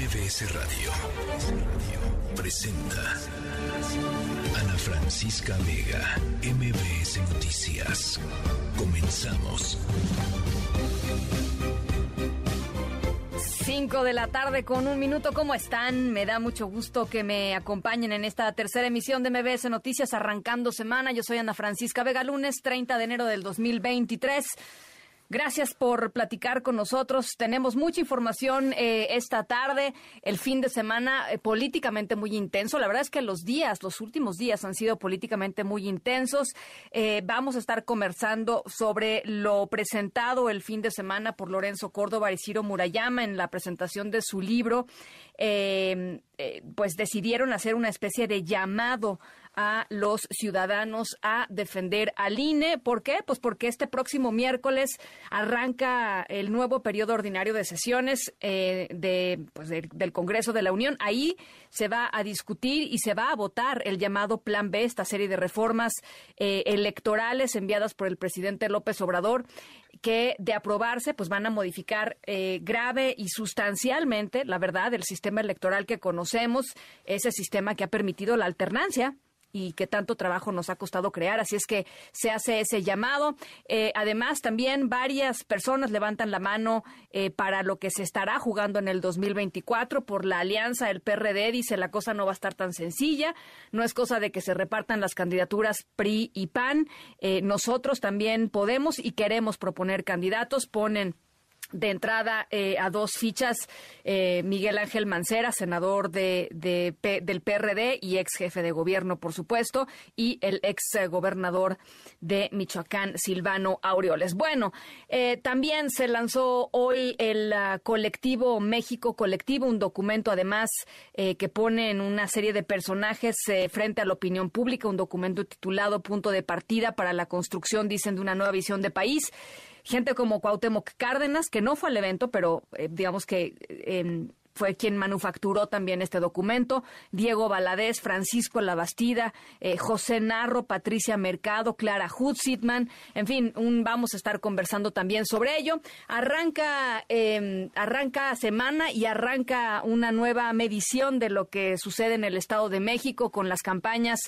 MBS Radio presenta Ana Francisca Vega, MBS Noticias. Comenzamos. 5 de la tarde con un minuto. ¿Cómo están? Me da mucho gusto que me acompañen en esta tercera emisión de MBS Noticias arrancando semana. Yo soy Ana Francisca Vega, lunes 30 de enero del 2023. Gracias por platicar con nosotros. Tenemos mucha información eh, esta tarde, el fin de semana eh, políticamente muy intenso. La verdad es que los días, los últimos días han sido políticamente muy intensos. Eh, vamos a estar conversando sobre lo presentado el fin de semana por Lorenzo Córdoba y Ciro Murayama en la presentación de su libro. pues decidieron hacer una especie de llamado a los ciudadanos a defender al INE. ¿Por qué? Pues porque este próximo miércoles arranca el nuevo periodo ordinario de sesiones eh, de, pues del Congreso de la Unión. Ahí se va a discutir y se va a votar el llamado Plan B, esta serie de reformas eh, electorales enviadas por el presidente López Obrador que de aprobarse pues van a modificar eh, grave y sustancialmente, la verdad, el sistema electoral que conocemos, ese sistema que ha permitido la alternancia y que tanto trabajo nos ha costado crear. Así es que se hace ese llamado. Eh, además, también varias personas levantan la mano eh, para lo que se estará jugando en el 2024 por la alianza. El PRD dice la cosa no va a estar tan sencilla. No es cosa de que se repartan las candidaturas PRI y PAN. Eh, nosotros también podemos y queremos proponer candidatos. Ponen de entrada eh, a dos fichas eh, Miguel Ángel Mancera, senador de, del PRD y ex jefe de gobierno, por supuesto, y el ex gobernador de Michoacán, Silvano Aureoles. Bueno, eh, también se lanzó hoy el ah, colectivo México Colectivo, un documento además que pone en una serie de personajes frente a la opinión pública, un documento titulado Punto de Partida para la Construcción, dicen, de una nueva visión de país gente como Cuauhtémoc Cárdenas, que no fue al evento, pero eh, digamos que eh, fue quien manufacturó también este documento, Diego Valadez, Francisco Labastida, eh, José Narro, Patricia Mercado, Clara Hutzitman, en fin, un, vamos a estar conversando también sobre ello. Arranca, eh, arranca semana y arranca una nueva medición de lo que sucede en el Estado de México con las campañas,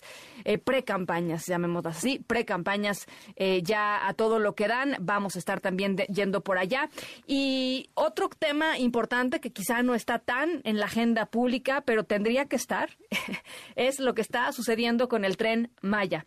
eh, pre-campañas, llamémoslo así, pre-campañas eh, ya a todo lo que dan. Vamos a estar también yendo por allá. Y otro tema importante que quizá no está tan en la agenda pública, pero tendría que estar, es lo que está sucediendo con el tren Maya.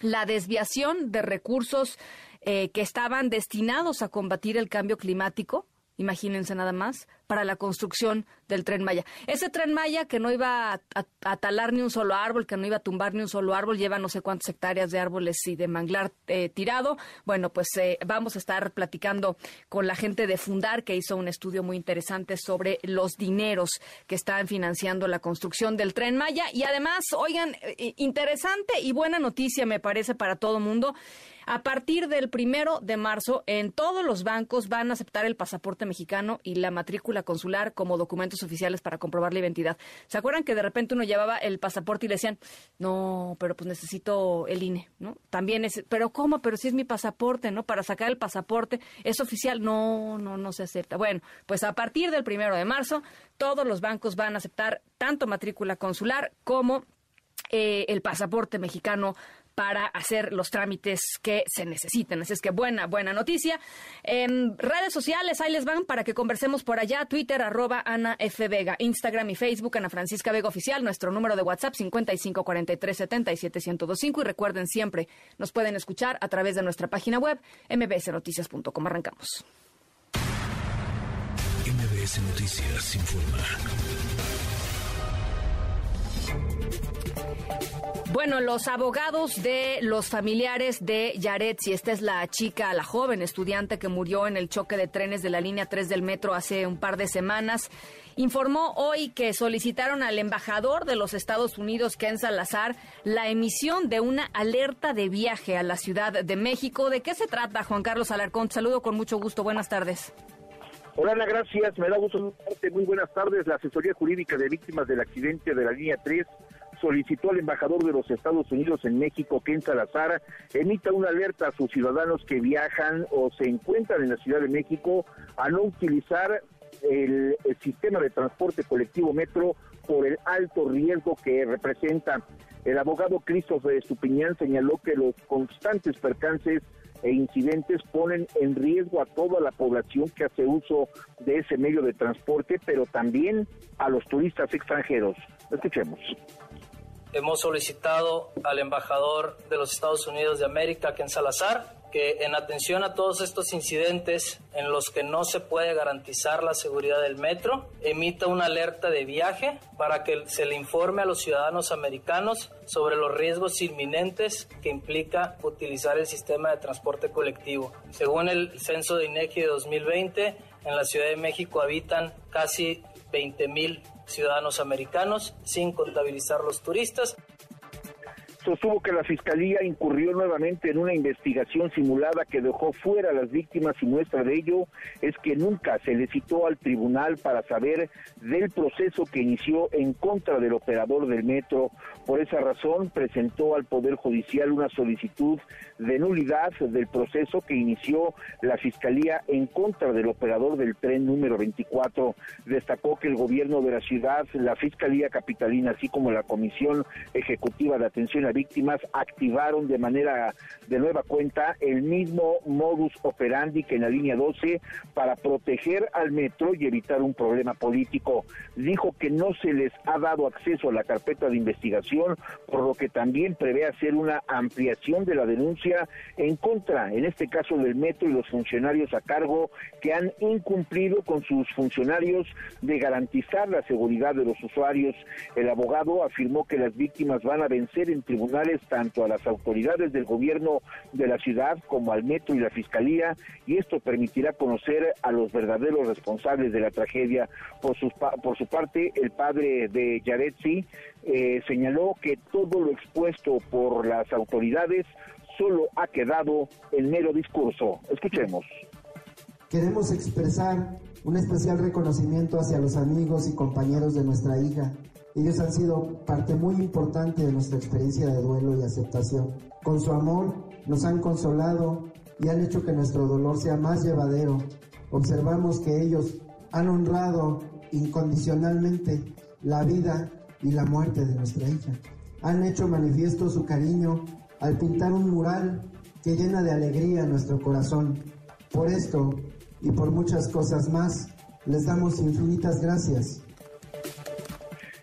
La desviación de recursos eh, que estaban destinados a combatir el cambio climático, imagínense nada más, para la construcción del tren Maya. Ese tren Maya que no iba a, talar ni un solo árbol, que no iba a tumbar ni un solo árbol, lleva no sé cuántas hectáreas de árboles y de manglar eh, tirado. Bueno, pues eh, vamos a estar platicando con la gente de Fundar, que hizo un estudio muy interesante sobre los dineros que están financiando la construcción del tren Maya. Y además, oigan, eh, interesante y buena noticia me parece para todo mundo. A partir del primero de marzo, en todos los bancos van a aceptar el pasaporte mexicano y la matrícula consular como documentos oficiales para comprobar la identidad. ¿Se acuerdan que de repente uno llevaba el pasaporte y le decían, no, pero pues necesito el INE, ¿no? También es, pero ¿cómo? Pero si es mi pasaporte, ¿no? Para sacar el pasaporte, ¿es oficial? No, no, no se acepta. Bueno, pues a partir del primero de marzo, todos los bancos van a aceptar tanto matrícula consular como eh, el pasaporte mexicano para hacer los trámites que se necesiten. Así es que buena, buena noticia. En redes sociales, ahí les van para que conversemos por allá. Twitter, arroba Ana F. Vega. Instagram y Facebook, Ana Francisca Vega Oficial. Nuestro número de WhatsApp, 5543771025. Y recuerden siempre, nos pueden escuchar a través de nuestra página web, mbsnoticias.com. Arrancamos. MBS Noticias informa. Bueno, los abogados de los familiares de Yaret, si esta es la chica, la joven estudiante que murió en el choque de trenes de la línea 3 del metro hace un par de semanas, informó hoy que solicitaron al embajador de los Estados Unidos, Ken Salazar, la emisión de una alerta de viaje a la Ciudad de México. ¿De qué se trata, Juan Carlos Alarcón? saludo con mucho gusto. Buenas tardes. Hola Ana, gracias. Me da gusto Muy buenas tardes. La asesoría jurídica de víctimas del accidente de la línea 3 solicitó al embajador de los Estados Unidos en México, Ken Salazar, emita una alerta a sus ciudadanos que viajan o se encuentran en la Ciudad de México a no utilizar el, sistema de transporte colectivo metro por el alto riesgo que representa. El abogado Christopher Estupiñán señaló que los constantes percances e incidentes ponen en riesgo a toda la población que hace uso de ese medio de transporte, pero también a los turistas extranjeros. Escuchemos. Hemos solicitado al embajador de los Estados Unidos de América, Ken Salazar, que en atención a todos estos incidentes en los que no se puede garantizar la seguridad del metro, emita una alerta de viaje para que se le informe a los ciudadanos americanos sobre los riesgos inminentes que implica utilizar el sistema de transporte colectivo. Según el censo de INEGI de 2020, en la Ciudad de México habitan casi 20 mil ciudadanos americanos, sin contabilizar los turistas sostuvo que la Fiscalía incurrió nuevamente en una investigación simulada que dejó fuera a las víctimas y muestra de ello es que nunca se le citó al tribunal para saber del proceso que inició en contra del operador del metro. Por esa razón presentó al Poder Judicial una solicitud de nulidad del proceso que inició la Fiscalía en contra del operador del tren número 24. Destacó que el gobierno de la ciudad, la Fiscalía Capitalina, así como la Comisión Ejecutiva de Atención a víctimas activaron de manera de nueva cuenta el mismo modus operandi que en la línea 12 para proteger al metro y evitar un problema político. Dijo que no se les ha dado acceso a la carpeta de investigación, por lo que también prevé hacer una ampliación de la denuncia en contra, en este caso del metro y los funcionarios a cargo que han incumplido con sus funcionarios de garantizar la seguridad de los usuarios. El abogado afirmó que las víctimas van a vencer en tribunal tanto a las autoridades del gobierno de la ciudad como al metro y la fiscalía y esto permitirá conocer a los verdaderos responsables de la tragedia. Por su, por su parte, el padre de Yaretsi eh, señaló que todo lo expuesto por las autoridades solo ha quedado en mero discurso. Escuchemos. Queremos expresar un especial reconocimiento hacia los amigos y compañeros de nuestra hija ellos han sido parte muy importante de nuestra experiencia de duelo y aceptación. Con su amor nos han consolado y han hecho que nuestro dolor sea más llevadero. Observamos que ellos han honrado incondicionalmente la vida y la muerte de nuestra hija. Han hecho manifiesto su cariño al pintar un mural que llena de alegría nuestro corazón. Por esto y por muchas cosas más, les damos infinitas gracias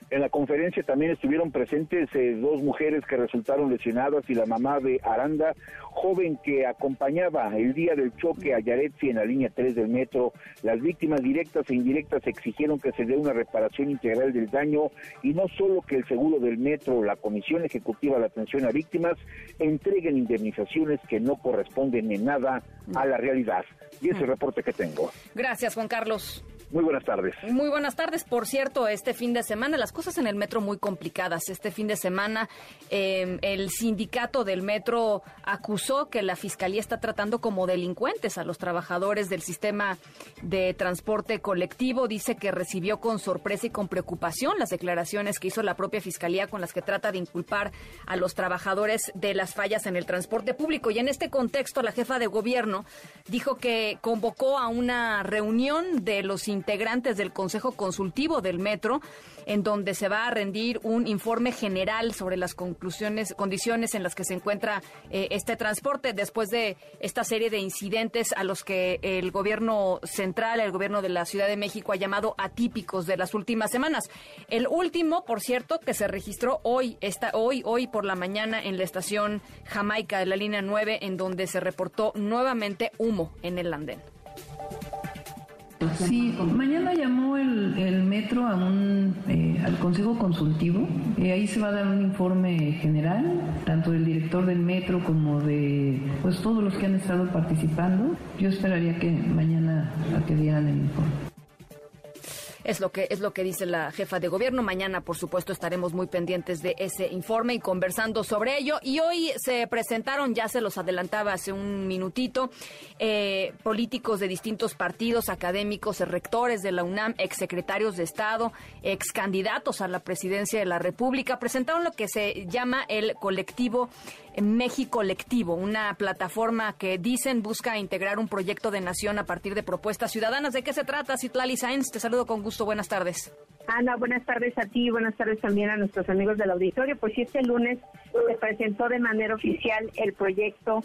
en la conferencia también estuvieron presentes eh, dos mujeres que resultaron lesionadas y la mamá de Aranda, joven que acompañaba el día del choque a Yaretsi en la línea 3 del metro. Las víctimas directas e indirectas exigieron que se dé una reparación integral del daño y no solo que el seguro del metro, la Comisión Ejecutiva de Atención a Víctimas, entreguen indemnizaciones que no corresponden en nada a la realidad. Y ese es el reporte que tengo. Gracias, Juan Carlos. Muy buenas tardes. Muy buenas tardes. Por cierto, este fin de semana, las cosas en el metro muy complicadas. Este fin de semana, em, el sindicato del metro acusó que la fiscalía está tratando como delincuentes a los trabajadores del sistema de transporte colectivo. Dice que recibió con sorpresa y con preocupación las declaraciones que hizo la propia fiscalía con las que trata de inculpar a los trabajadores de las fallas en el transporte público. Y en este contexto, la jefa de gobierno dijo que convocó a una reunión de los integrantes del Consejo Consultivo del Metro, en donde se va a rendir un informe general sobre las conclusiones, condiciones en las que se encuentra eh, este transporte después de esta serie de incidentes a los que el gobierno central, el gobierno de la Ciudad de México ha llamado atípicos de las últimas semanas. El último, por cierto, que se registró hoy, está hoy, hoy por la mañana en la estación Jamaica de la línea 9, en donde se reportó nuevamente humo en el andén. Sí, mañana llamó el, metro a un, eh, al Consejo Consultivo. Eh, ahí se va a dar un informe general, tanto del director del metro como de pues todos los que han estado participando. Yo esperaría que mañana a que dieran el informe. Es lo que es lo que dice la jefa de gobierno. Mañana, por supuesto, estaremos muy pendientes de ese informe y conversando sobre ello. Y hoy se presentaron, ya se los adelantaba hace un minutito, eh, políticos de distintos partidos, académicos, rectores de la UNAM, exsecretarios de Estado, ex candidatos a la presidencia de la República, presentaron lo que se llama el colectivo México Colectivo, una plataforma que dicen busca integrar un proyecto de nación a partir de propuestas ciudadanas. ¿De qué se trata, Citlali Sainz? Te saludo con gusto. Buenas tardes. Ana, buenas tardes a ti, buenas tardes también a nuestros amigos del auditorio. Pues este lunes se presentó de manera oficial el proyecto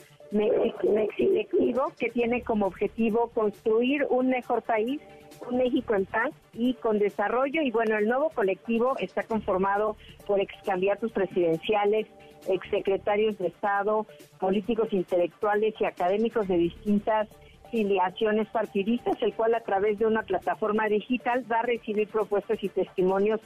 Colectivo, que tiene como objetivo construir un mejor país un México en paz y con desarrollo. Y bueno, el nuevo colectivo está conformado por ex candidatos presidenciales, exsecretarios de Estado, políticos intelectuales y académicos de distintas filiaciones partidistas, el cual a través de una plataforma digital va a recibir propuestas y testimonios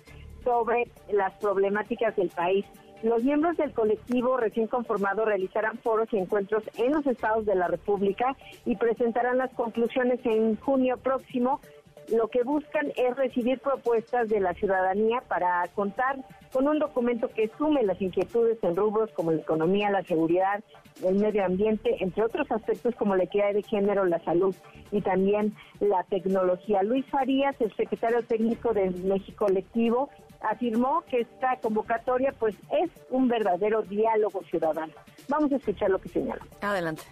sobre las problemáticas del país. Los miembros del colectivo recién conformado realizarán foros y encuentros en los estados de la República y presentarán las conclusiones en junio próximo lo que buscan es recibir propuestas de la ciudadanía para contar con un documento que sume las inquietudes en rubros como la economía, la seguridad, el medio ambiente, entre otros aspectos como la equidad de género, la salud y también la tecnología. Luis Farías, el secretario técnico de México Colectivo, afirmó que esta convocatoria pues es un verdadero diálogo ciudadano. Vamos a escuchar lo que señala. Adelante.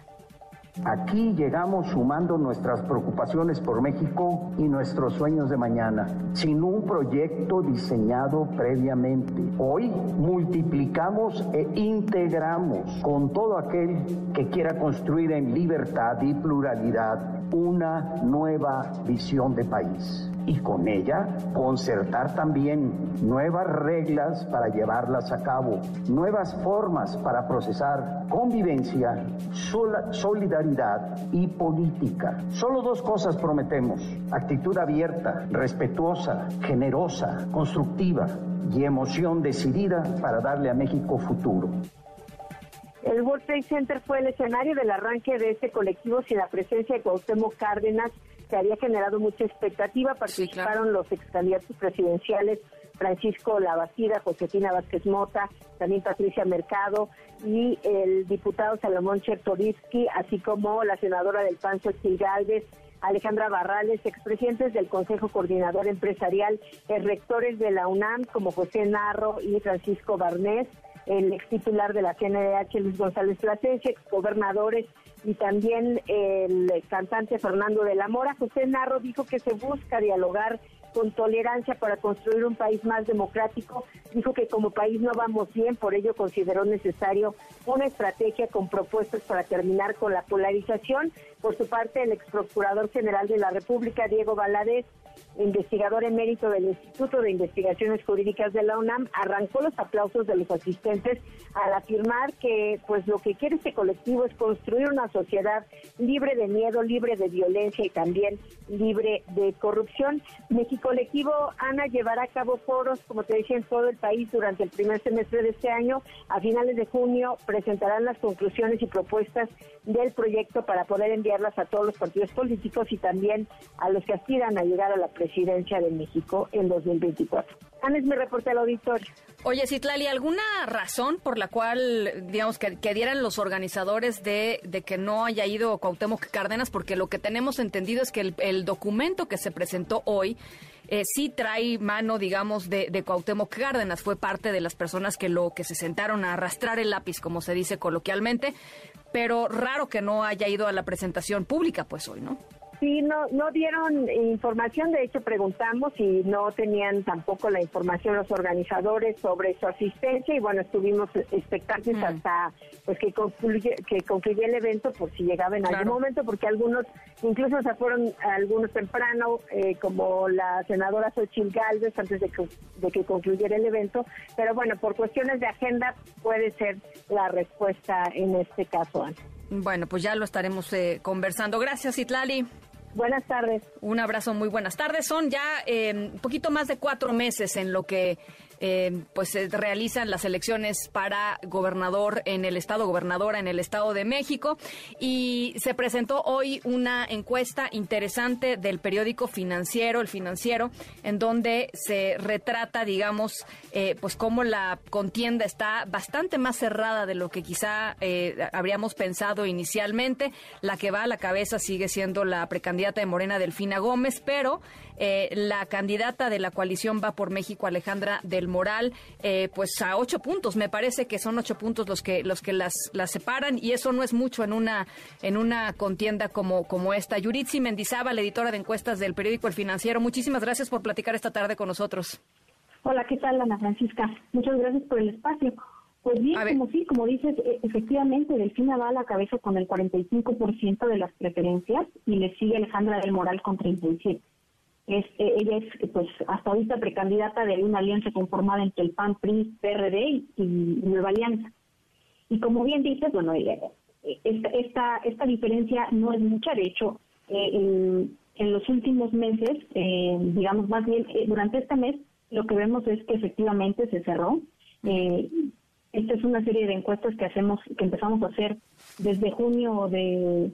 Aquí llegamos sumando nuestras preocupaciones por México y nuestros sueños de mañana, sin un proyecto diseñado previamente. Hoy multiplicamos e integramos con todo aquel que quiera construir en libertad y pluralidad una nueva visión de país y con ella concertar también nuevas reglas para llevarlas a cabo, nuevas formas para procesar convivencia, solidaridad y política. Solo dos cosas prometemos, actitud abierta, respetuosa, generosa, constructiva y emoción decidida para darle a México futuro. El World Trade Center fue el escenario del arranque de este colectivo sin la presencia de Cuauhtémoc Cárdenas, que había generado mucha expectativa. Participaron los ex candidatos presidenciales Francisco Lavacida, Josefina Vázquez Mota, también Patricia Mercado y el diputado Salomón Chertorivsky, así como la senadora del PAN, Galvez, Alejandra Barrales, expresidentes del Consejo Coordinador Empresarial, rectores de la UNAM como José Narro y Francisco Barnés, el ex titular de la CNDH Luis González Plasencia, ex gobernadores y también el cantante Fernando de la Mora. José Narro dijo que se busca dialogar con tolerancia para construir un país más democrático. Dijo que como país no vamos bien, por ello consideró necesario una estrategia con propuestas para terminar con la polarización. Por su parte, el ex procurador general de la República, Diego Valadez, investigador emérito del Instituto de Investigaciones Jurídicas de la UNAM, arrancó los aplausos de los asistentes al afirmar que pues lo que quiere este colectivo es construir una sociedad libre de miedo, libre de violencia y también libre de corrupción. México Colectivo, Ana, llevará a cabo foros, como te decía, en todo el país durante el primer semestre de este año. A finales de junio presentarán las conclusiones y propuestas del proyecto para poder enviarlas a todos los partidos políticos y también a los que aspiran a llegar a la presidencia de México en 2024. Ana es mi reporte al auditorio. Oye, Citlali, ¿alguna razón por la cual, digamos, que, dieran los organizadores de, que no haya ido Cuauhtémoc Cárdenas? Porque lo que tenemos entendido es que el, documento que se presentó hoy eh, sí trae mano, digamos, de, de Cuauhtémoc Cárdenas. Fue parte de las personas que lo que se sentaron a arrastrar el lápiz, como se dice coloquialmente. Pero raro que no haya ido a la presentación pública, pues hoy, ¿no? Sí, no, no dieron información, de hecho preguntamos y no tenían tampoco la información los organizadores sobre su asistencia y bueno, estuvimos expectantes mm. hasta pues que concluye, que concluye el evento por si llegaba en algún momento, porque algunos incluso se fueron algunos temprano, eh, como la senadora Xochitl Galvez antes de que, de que concluyera el evento, pero bueno, por cuestiones de agenda puede ser la respuesta en este caso. Bueno, pues ya lo estaremos eh, conversando. Gracias, Itlali. Buenas tardes. Un abrazo, muy buenas tardes. Son ya eh, un poquito más de cuatro meses en lo que eh, pues se realizan las elecciones para gobernador en el estado, gobernadora en el estado de México. Y se presentó hoy una encuesta interesante del periódico financiero, el financiero, en donde se retrata, digamos, eh, pues cómo la contienda está bastante más cerrada de lo que quizá eh, habríamos pensado inicialmente. La que va a la cabeza sigue siendo la precandidata de Morena, Delfina Gómez, pero eh, la candidata de la coalición va por México, Alejandra del Moral, eh, pues a ocho puntos. Me parece que son ocho puntos los que los que las, las separan y eso no es mucho en una en una contienda como como esta. Yuritsi Mendizábal, editora de encuestas del periódico El Financiero. Muchísimas gracias por platicar esta tarde con nosotros. Hola, ¿qué tal, Ana Francisca? Muchas gracias por el espacio. Pues bien, como sí, como dices, e, efectivamente, Delfina va a la cabeza con el 45% de las preferencias y le sigue Alejandra del Moral con 37%. Es, eh, ella es, pues, hasta ahorita precandidata de una alianza conformada entre el PAN, PRI, PRD y, Nueva Alianza. Y como bien dices, bueno, eh, esta, esta, esta diferencia no es mucha. De hecho, eh, en, en, los últimos meses, digamos más bien, durante este mes, lo que vemos es que efectivamente se cerró. esta es una serie de encuestas que hacemos, que empezamos a hacer desde junio de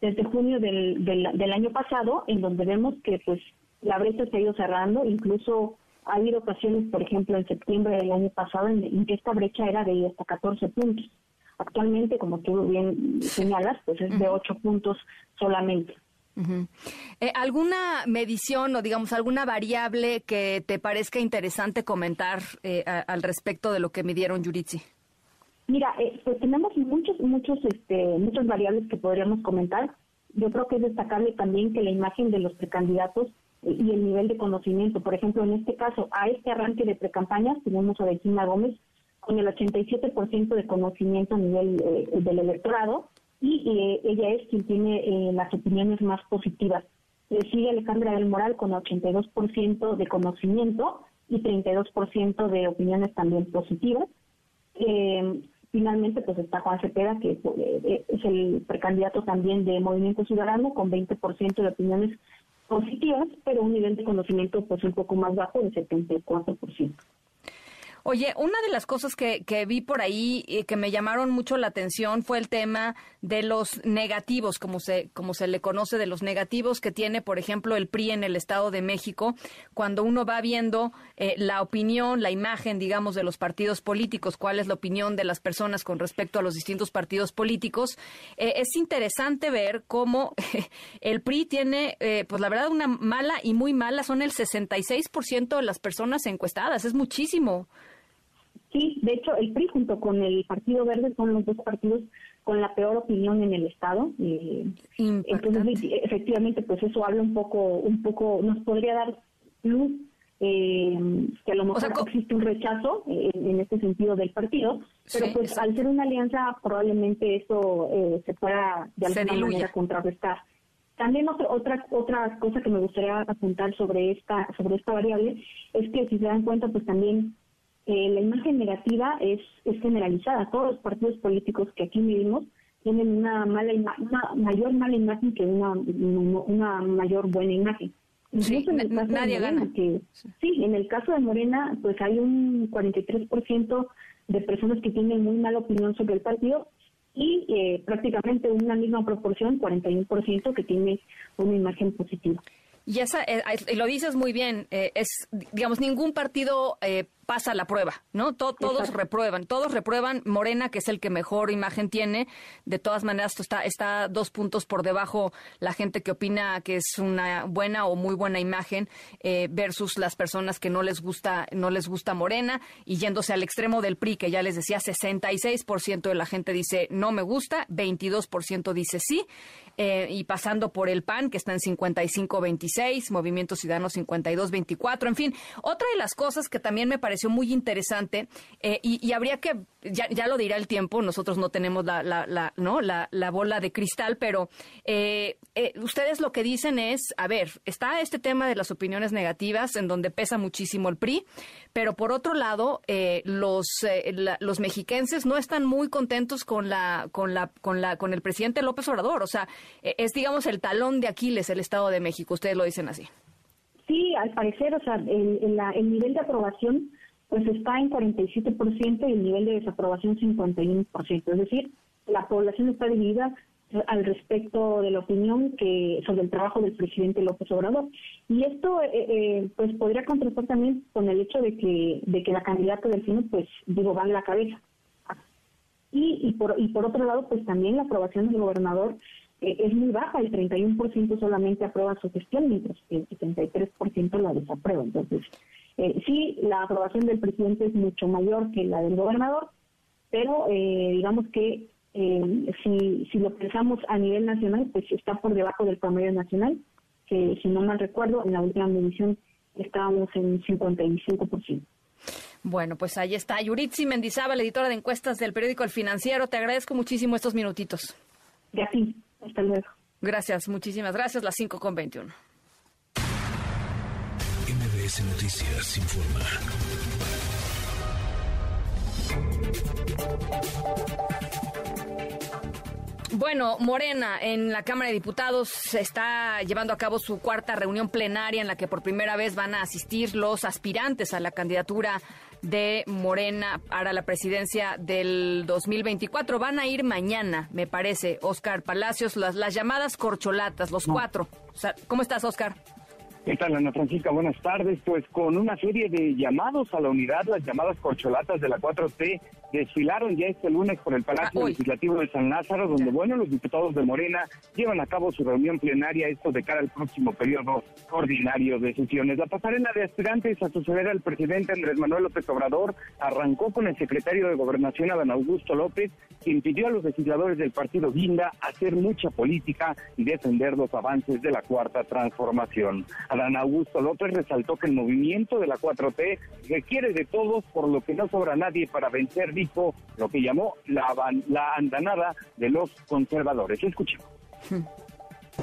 desde junio del, del, año pasado, en donde vemos que pues la brecha se ha ido cerrando, incluso ha habido ocasiones, por ejemplo, en septiembre del año pasado, en, que esta brecha era de hasta 14 puntos. Actualmente, como tú bien señalas, pues es de 8 puntos solamente. Eh, ¿Alguna medición o, digamos, alguna variable que te parezca interesante comentar eh, al respecto de lo que midieron Yuritsi? Mira, eh, pues tenemos muchos, muchos, este, muchas variables que podríamos comentar. Yo creo que es destacable también que la imagen de los precandidatos y el nivel de conocimiento. Por ejemplo, en este caso, a este arranque de precampañas tenemos a Regina Gómez con el 87% de conocimiento a nivel eh, del electorado y ella es quien tiene las opiniones más positivas. Le sigue Alejandra del Moral con 82% de conocimiento y 32% de opiniones también positivas. Eh, Finalmente, pues está Juan Cepeda, que eh, es el precandidato también de Movimiento Ciudadano, con 20% de opiniones positivas, pero un nivel de conocimiento pues un poco más bajo, de 74%. Oye, una de las cosas que, que vi por ahí y que me llamaron mucho la atención fue el tema de los negativos, como se, como se le conoce, de los negativos que tiene, por ejemplo, el PRI en el Estado de México, cuando uno va viendo eh, la opinión, la imagen, digamos, de los partidos políticos, cuál es la opinión de las personas con respecto a los distintos partidos políticos, eh, es interesante ver cómo el PRI tiene, eh, pues la verdad, una mala y muy mala, son el 66% de las personas encuestadas, es muchísimo. Sí, de hecho, el PRI junto con el Partido Verde son los dos partidos con la peor opinión en el Estado. Eh, entonces, efectivamente, pues eso habla un poco, un poco, nos podría dar luz eh, que a lo mejor existe un rechazo eh, en este sentido del partido, pero pues al ser una alianza probablemente eso se pueda de alguna manera contrarrestar. También otra, otra otra cosa que me gustaría apuntar sobre esta sobre esta variable es que si se dan cuenta pues también eh, la imagen negativa es, es generalizada. Todos los partidos políticos que aquí vivimos tienen una mala una mayor mala imagen que una, una mayor buena imagen. Incluso en el caso nadie de Morena, Que, sí, en el caso de Morena, pues hay un 43% de personas que tienen muy mala opinión sobre el partido y eh, prácticamente una misma proporción, 41%, que tiene una imagen positiva. Y esa, eh, lo dices muy bien, es, digamos, ningún partido pasa la prueba, ¿no? todos reprueban, todos reprueban. Morena, que es el que mejor imagen tiene, de todas maneras está, está dos puntos por debajo la gente que opina que es una buena o muy buena imagen eh, versus las personas que no les gusta, no les gusta Morena y yéndose al extremo del PRI, que ya les decía, 66% de la gente dice no me gusta, 22% dice sí. Eh, y pasando por el PAN, que está en 55-26, Movimiento Ciudadano 52-24, en fin. Otra de las cosas que también me pareció muy interesante eh, y, habría que, ya, ya, lo dirá el tiempo, nosotros no tenemos la, la, ¿no? la, bola de cristal, pero eh, ustedes lo que dicen es, a ver, está este tema de las opiniones negativas en donde pesa muchísimo el PRI, pero por otro lado, los, los mexiquenses no están muy contentos con la, con la, con la, con el presidente López Obrador, o sea, eh, es, digamos, el talón de Aquiles el Estado de México. Ustedes lo dicen así. Sí, al parecer, o sea, el, el nivel de aprobación pues está en 47% y el nivel de desaprobación 51%. Es decir, la población está dividida al respecto de la opinión que sobre el trabajo del presidente López Obrador y esto eh, eh, pues podría contrastar también con el hecho de que de que la candidata del FINO pues digo va en la cabeza y, y por y por otro lado pues también la aprobación del gobernador eh, es muy baja el 31% solamente aprueba su gestión mientras que el 73% la desaprueba entonces eh, sí, la aprobación del presidente es mucho mayor que la del gobernador, pero eh, digamos que eh, si, si lo pensamos a nivel nacional, pues está por debajo del promedio nacional, que si no mal recuerdo, en la última medición estábamos en 55%. Bueno, pues ahí está. Yuritsi Mendizábal, editora de encuestas del periódico El Financiero. Te agradezco muchísimo estos minutitos. Gracias. Hasta luego. Gracias, muchísimas gracias. Las 5 con 21. MBS Noticias informa. Bueno, Morena en la Cámara de Diputados está llevando a cabo su cuarta reunión plenaria en la que por primera vez van a asistir los aspirantes a la candidatura de Morena para la presidencia del 2024. Van a ir mañana, me parece, Oscar Palacios, las, las llamadas corcholatas, los cuatro. ¿Cómo estás, Oscar? ¿Qué tal, Ana Francisca? Buenas tardes. Pues con una serie de llamados a la unidad, las llamadas corcholatas de la 4T desfilaron ya este lunes por el Palacio ah, Legislativo de San Lázaro, donde, bueno, los diputados de Morena llevan a cabo su reunión plenaria, esto de cara al próximo periodo ordinario de sesiones. La pasarela de aspirantes a suceder al presidente Andrés Manuel López Obrador arrancó con el secretario de Gobernación, Adán Augusto López, quien pidió a los legisladores del partido Guinda hacer mucha política y defender los avances de la cuarta transformación. Adán Augusto López resaltó que el movimiento de la 4T requiere de todos, por lo que no sobra nadie para vencer, lo que llamó la, andanada de los conservadores. Escuchemos.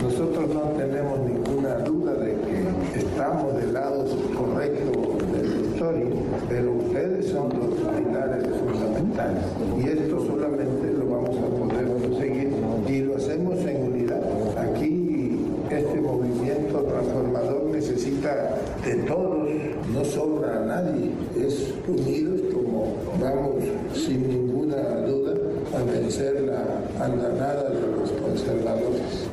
Nosotros no tenemos ninguna duda de que estamos del lado correcto de la historia, pero ustedes son los pilares fundamentales. Y esto solamente lo vamos a poder conseguir y lo hacemos en unidad. Aquí este movimiento transformador necesita de todos, no sobra a nadie, es vamos sin ninguna duda a vencer la andanada de los conservadores.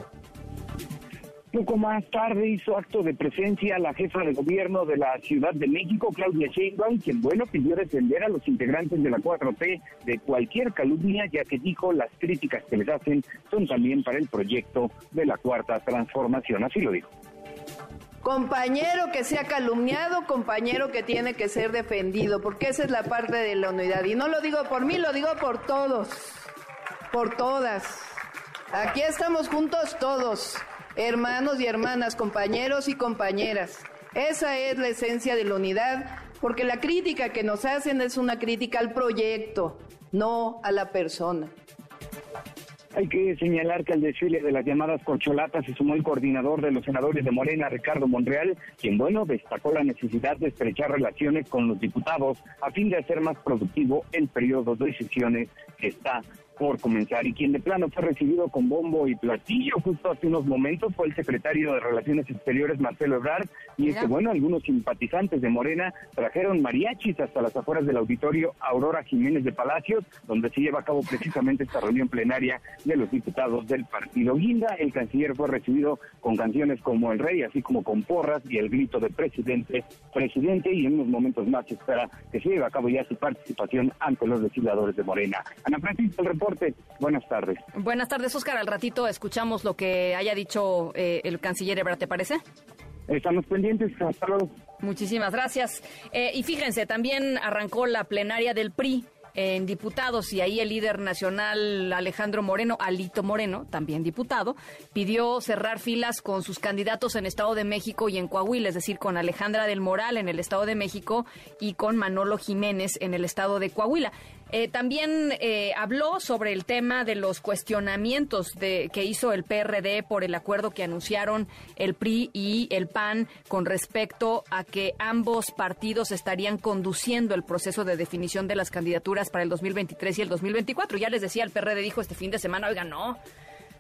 Poco más tarde hizo acto de presencia la jefa de gobierno de la Ciudad de México, Claudia Sheinbaum, quien, bueno, pidió defender a los integrantes de la 4T de cualquier calumnia, ya que dijo las críticas que les hacen son también para el proyecto de la Cuarta Transformación. Así lo dijo. Compañero que sea calumniado, compañero que tiene que ser defendido, porque esa es la parte de la unidad. Y no lo digo por mí, lo digo por todos, por todas. Aquí estamos juntos todos hermanos y hermanas, compañeros y compañeras. Esa es la esencia de la unidad, porque la crítica que nos hacen es una crítica al proyecto, no a la persona. Hay que señalar que al desfile de las llamadas corcholatas se sumó el coordinador de los senadores de Morena, Ricardo Monreal, quien, bueno, destacó la necesidad de estrechar relaciones con los diputados a fin de hacer más productivo el periodo de sesiones que está por comenzar y quien de plano fue recibido con bombo y platillo justo hace unos momentos fue el secretario de Relaciones Exteriores Marcelo Ebrard y es que bueno, algunos simpatizantes de Morena trajeron mariachis hasta las afueras del auditorio Aurora Jiménez de Palacios, donde se lleva a cabo precisamente esta reunión plenaria de los diputados del partido Guinda. El canciller fue recibido con canciones como El Rey, así como con porras y el grito de presidente, presidente y en unos momentos más se espera que se lleve a cabo ya su participación ante los legisladores de Morena. Ana Francisca, el Buenas tardes. Buenas tardes, Oscar. Al ratito escuchamos lo que haya dicho eh, el canciller Ebrard, ¿te parece? Estamos pendientes. Hasta luego. Muchísimas gracias. Eh, y fíjense, también arrancó la plenaria del PRI en diputados y ahí el líder nacional Alejandro Moreno, Alito Moreno, también diputado, pidió cerrar filas con sus candidatos en Estado de México y en Coahuila, es decir, con Alejandra del Moral en el Estado de México y con Manolo Jiménez en el Estado de Coahuila. Eh, también eh, habló sobre el tema de los cuestionamientos de, que hizo el PRD por el acuerdo que anunciaron el PRI y el PAN con respecto a que ambos partidos estarían conduciendo el proceso de definición de las candidaturas para el 2023 y el 2024. Ya les decía, el PRD dijo este fin de semana, oiga, no,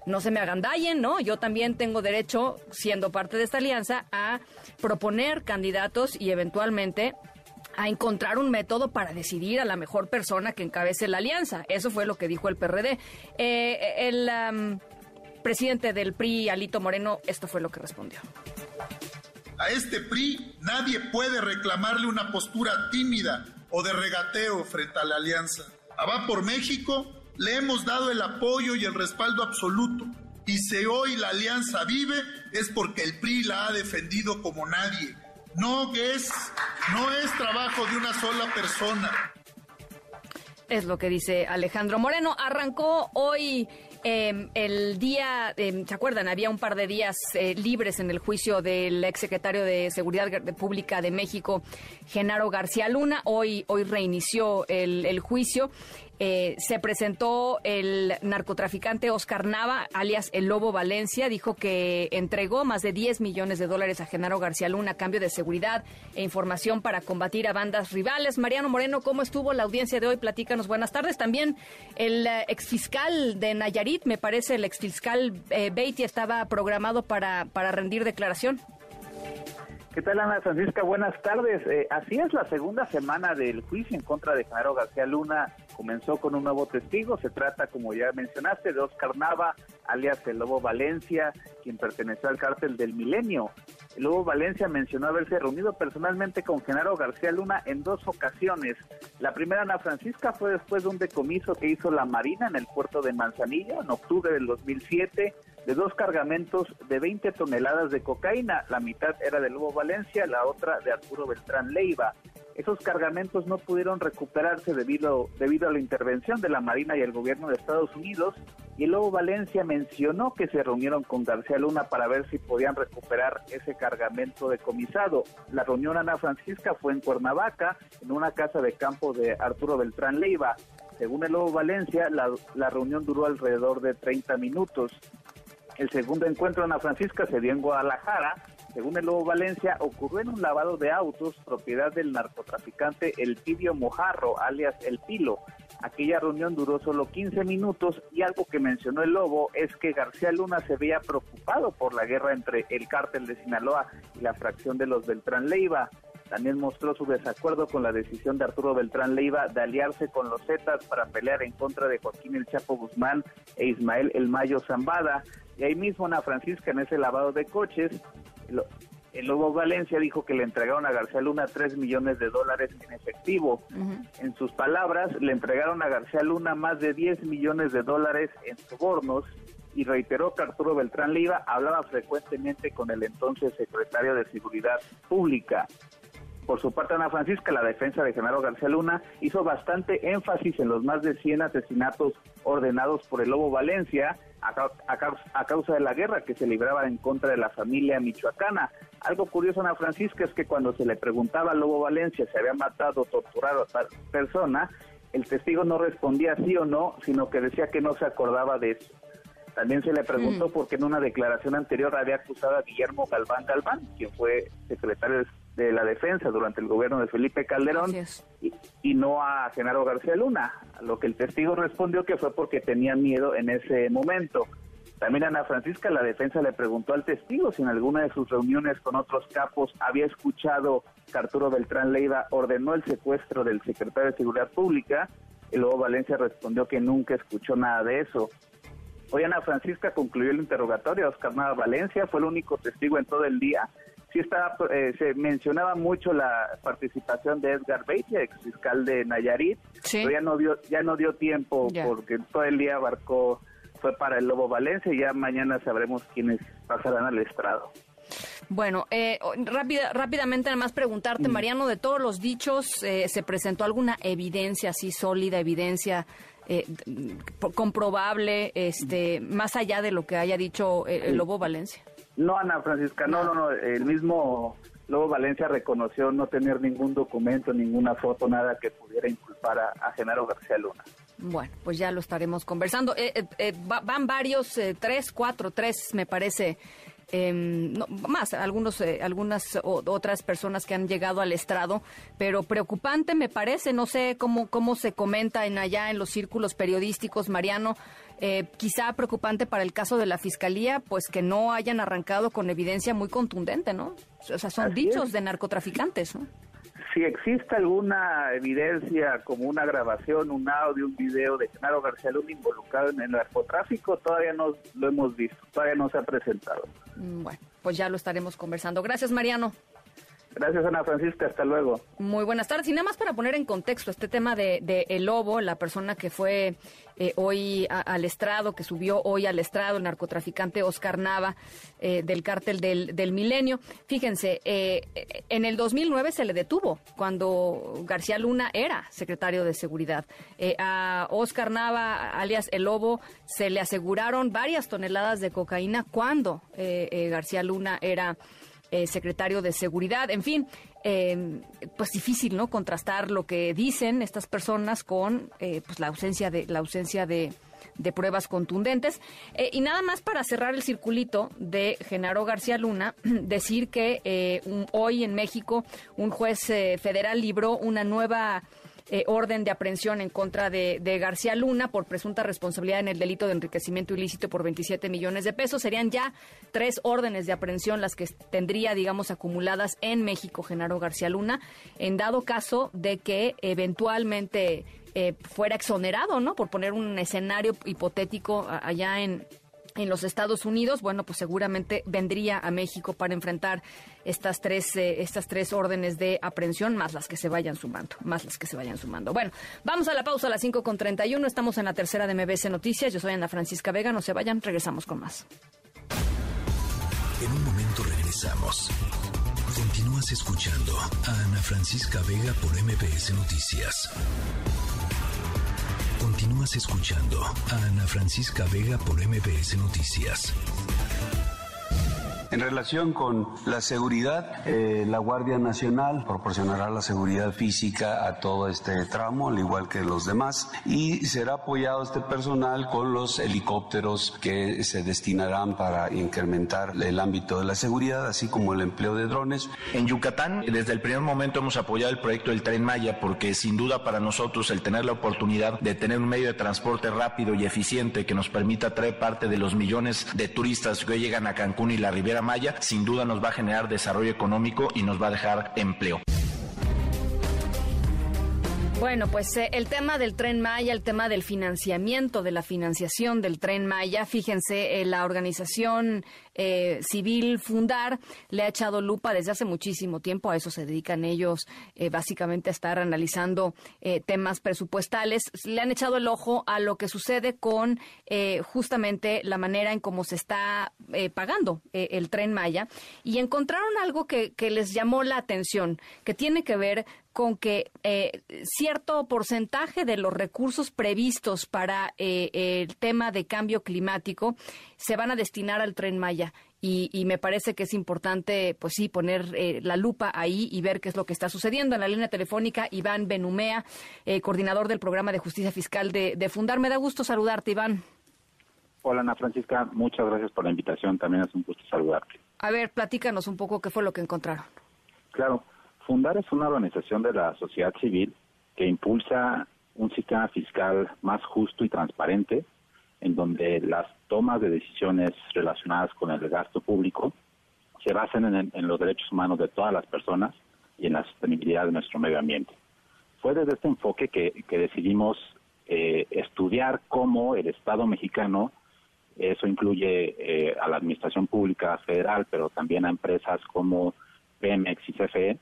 no se me agandallen, ¿no? Yo también tengo derecho, siendo parte de esta alianza, a proponer candidatos y eventualmente a encontrar un método para decidir a la mejor persona que encabece la alianza. Eso fue lo que dijo el PRD. Eh, el presidente del PRI, Alito Moreno, esto fue lo que respondió. A este PRI nadie puede reclamarle una postura tímida o de regateo frente a la alianza. A Va por México le hemos dado el apoyo y el respaldo absoluto. Y si hoy la alianza vive es porque el PRI la ha defendido como nadie no es, no es trabajo de una sola persona. Es lo que dice Alejandro Moreno. Arrancó hoy em, el día, em, ¿se acuerdan? Había un par de días eh, libres en el juicio del exsecretario de Seguridad Pública de México, Genaro García Luna. Hoy, hoy reinició el, el juicio eh, se presentó el narcotraficante Oscar Nava, alias el Lobo Valencia, dijo que entregó más de 10 millones de dólares a Genaro García Luna a cambio de seguridad e información para combatir a bandas rivales. Mariano Moreno, ¿cómo estuvo la audiencia de hoy? Platícanos, buenas tardes. También el eh, exfiscal de Nayarit, me parece el exfiscal eh, Beatty, estaba programado para, para rendir declaración. ¿Qué tal, Ana Francisca? Buenas tardes. Eh, así es, la segunda semana del juicio en contra de Genaro García Luna comenzó con un nuevo testigo. Se trata, como ya mencionaste, de Oscar Nava, alias el Lobo Valencia, quien perteneció al cártel del Milenio. El Lobo Valencia mencionó haberse reunido personalmente con Genaro García Luna en dos ocasiones. La primera, Ana Francisca, fue después de un decomiso que hizo la Marina en el puerto de Manzanillo en octubre del 2007 de dos cargamentos de 20 toneladas de cocaína. La mitad era de Lobo Valencia, la otra de Arturo Beltrán Leiva. Esos cargamentos no pudieron recuperarse debido, debido a la intervención de la Marina y el gobierno de Estados Unidos y Lobo Valencia mencionó que se reunieron con García Luna para ver si podían recuperar ese cargamento decomisado. La reunión Ana Francisca fue en Cuernavaca, en una casa de campo de Arturo Beltrán Leiva. Según el Lobo Valencia, la, la reunión duró alrededor de 30 minutos. El segundo encuentro en Ana Francisca se dio en Guadalajara. Según el Lobo Valencia, ocurrió en un lavado de autos propiedad del narcotraficante El Pidio Mojarro, alias El Pilo. Aquella reunión duró solo 15 minutos y algo que mencionó el Lobo es que García Luna se veía preocupado por la guerra entre el cártel de Sinaloa y la fracción de los Beltrán Leiva. También mostró su desacuerdo con la decisión de Arturo Beltrán Leiva de aliarse con los Zetas para pelear en contra de Joaquín El Chapo Guzmán e Ismael El Mayo Zambada. Y ahí mismo Ana Francisca, en ese lavado de coches, el Lobo Valencia dijo que le entregaron a García Luna 3 millones de dólares en efectivo. En sus palabras, le entregaron a García Luna más de 10 millones de dólares en sobornos y reiteró que Arturo Beltrán Leiva hablaba frecuentemente con el entonces secretario de Seguridad Pública. Por su parte, Ana Francisca, la defensa de Genaro García Luna, hizo bastante énfasis en los más de 100 asesinatos ordenados por el Lobo Valencia a, causa de la guerra que se libraba en contra de la familia michoacana. Algo curioso, Ana Francisca, es que cuando se le preguntaba a Lobo Valencia si había matado o torturado a tal persona, el testigo no respondía sí o no, sino que decía que no se acordaba de eso. También se le preguntó mm. por qué en una declaración anterior había acusado a Guillermo Galván Galván, quien fue secretario de la Defensa durante el gobierno de Felipe Calderón, y, no a Genaro García Luna, a lo que el testigo respondió que fue porque tenía miedo en ese momento. También Ana Francisca, la defensa le preguntó al testigo si en alguna de sus reuniones con otros capos había escuchado que Arturo Beltrán Leiva ordenó el secuestro del secretario de Seguridad Pública, y luego Valencia respondió que nunca escuchó nada de eso. Hoy Ana Francisca concluyó el interrogatorio. Oscar Nava Valencia fue el único testigo en todo el día. Sí estaba, eh, se mencionaba mucho la participación de Edgar Beitia, ex fiscal de Nayarit, pero ya no dio, ya no dio tiempo porque todo el día abarcó, fue para el Lobo Valencia y ya mañana sabremos quiénes pasarán al estrado. Bueno, eh, rápida, rápidamente además preguntarte, mm. Mariano, de todos los dichos, eh, ¿se presentó alguna evidencia así sólida, evidencia eh, comprobable, este, más allá de lo que haya dicho el, Lobo Valencia? No, Ana Francisca, no, no, no, el mismo Lobo Valencia reconoció no tener ningún documento, ninguna foto, nada que pudiera inculpar a, Genaro García Luna. Bueno, pues ya lo estaremos conversando. Eh, eh, van varios, tres, cuatro, tres, me parece, Em, no, más, algunos, eh, algunas otras personas que han llegado al estrado, pero preocupante me parece, no sé cómo, cómo se comenta en allá en los círculos periodísticos, Mariano, eh, quizá preocupante para el caso de la fiscalía, pues que no hayan arrancado con evidencia muy contundente, ¿no? O sea, son dichos de narcotraficantes, ¿no? si existe alguna evidencia como una grabación, un audio, un video de Genaro García Luna involucrado en el narcotráfico, todavía no lo hemos visto, todavía no se ha presentado. Mm, bueno, pues ya lo estaremos conversando. Gracias, Mariano. Gracias, Ana Francisca. Hasta luego. Muy buenas tardes. Y nada más para poner en contexto este tema de, El Lobo, la persona que fue eh, hoy al estrado, que subió hoy al estrado, el narcotraficante Oscar Nava eh, del cártel del, Milenio. Fíjense, eh, en el 2009 se le detuvo cuando García Luna era secretario de Seguridad. a Oscar Nava, alias El Lobo, se le aseguraron varias toneladas de cocaína cuando García Luna era eh, secretario de Seguridad. En fin, eh, pues difícil, ¿no? Contrastar lo que dicen estas personas con eh, pues la ausencia de la ausencia de, pruebas contundentes. y nada más para cerrar el circulito de Genaro García Luna, decir que hoy en México un juez federal libró una nueva eh, orden de aprehensión en contra de, García Luna por presunta responsabilidad en el delito de enriquecimiento ilícito por 27 millones de pesos. Serían ya tres órdenes de aprehensión las que tendría, digamos, acumuladas en México Genaro García Luna, en dado caso de que eventualmente eh, fuera exonerado, ¿no? Por poner un escenario hipotético allá en, en los Estados Unidos, bueno, pues seguramente vendría a México para enfrentar estas tres, eh, estas tres órdenes de aprehensión, más las que se vayan sumando, más las que se vayan sumando. Bueno, vamos a la pausa a las 5 con 31. Estamos en la tercera de MBS Noticias. Yo soy Ana Francisca Vega. No se vayan, regresamos con más. En un momento regresamos. Continúas escuchando a Ana Francisca Vega por MBS Noticias. Continúas escuchando a Ana Francisca Vega por MBS Noticias. En relación con la seguridad, eh, la Guardia Nacional proporcionará la seguridad física a todo este tramo, al igual que los demás, y será apoyado este personal con los helicópteros que se destinarán para incrementar el ámbito de la seguridad, así como el empleo de drones. En Yucatán, desde el primer momento hemos apoyado el proyecto del Tren Maya, porque sin duda para nosotros el tener la oportunidad de tener un medio de transporte rápido y eficiente que nos permita traer parte de los millones de turistas que hoy llegan a Cancún y la Riviera Maya, sin duda nos va a generar desarrollo económico y nos va a dejar empleo. Bueno, pues eh, el tema del tren Maya, el tema del financiamiento, de la financiación del tren Maya, fíjense, eh, la organización eh, civil Fundar le ha echado lupa desde hace muchísimo tiempo, a eso se dedican ellos básicamente a estar analizando temas presupuestales, le han echado el ojo a lo que sucede con justamente la manera en cómo se está pagando el tren Maya. Y encontraron algo que, que les llamó la atención, que tiene que ver con que eh, cierto porcentaje de los recursos previstos para eh, el tema de cambio climático se van a destinar al tren Maya. Y, me parece que es importante, pues sí, poner eh, la lupa ahí y ver qué es lo que está sucediendo. En la línea telefónica, Iván Benumea, coordinador del programa de justicia fiscal de, de Fundar. Me da gusto saludarte, Iván. Hola, Ana Francisca. Muchas gracias por la invitación. También es un gusto saludarte. A ver, platícanos un poco qué fue lo que encontraron. Claro. Fundar es una organización de la sociedad civil que impulsa un sistema fiscal más justo y transparente, en donde las tomas de decisiones relacionadas con el gasto público se basen en, los derechos humanos de todas las personas y en la sostenibilidad de nuestro medio ambiente. Fue desde este enfoque que, decidimos eh, estudiar cómo el Estado mexicano, eso incluye eh, a la Administración Pública Federal, pero también a empresas como Pemex y CFE,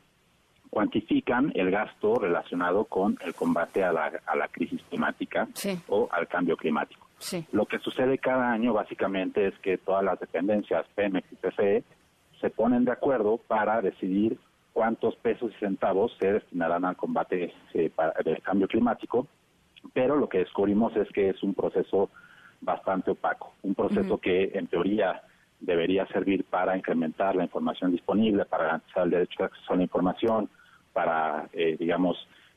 cuantifican el gasto relacionado con el combate a la, a la crisis climática o al cambio climático. Lo que sucede cada año básicamente es que todas las dependencias, Pemex y CFE, se ponen de acuerdo para decidir cuántos pesos y centavos se destinarán al combate eh, del cambio climático, pero lo que descubrimos es que es un proceso bastante opaco, un proceso que en teoría debería servir para incrementar la información disponible, para garantizar el derecho de acceso a la información, para, eh, digamos,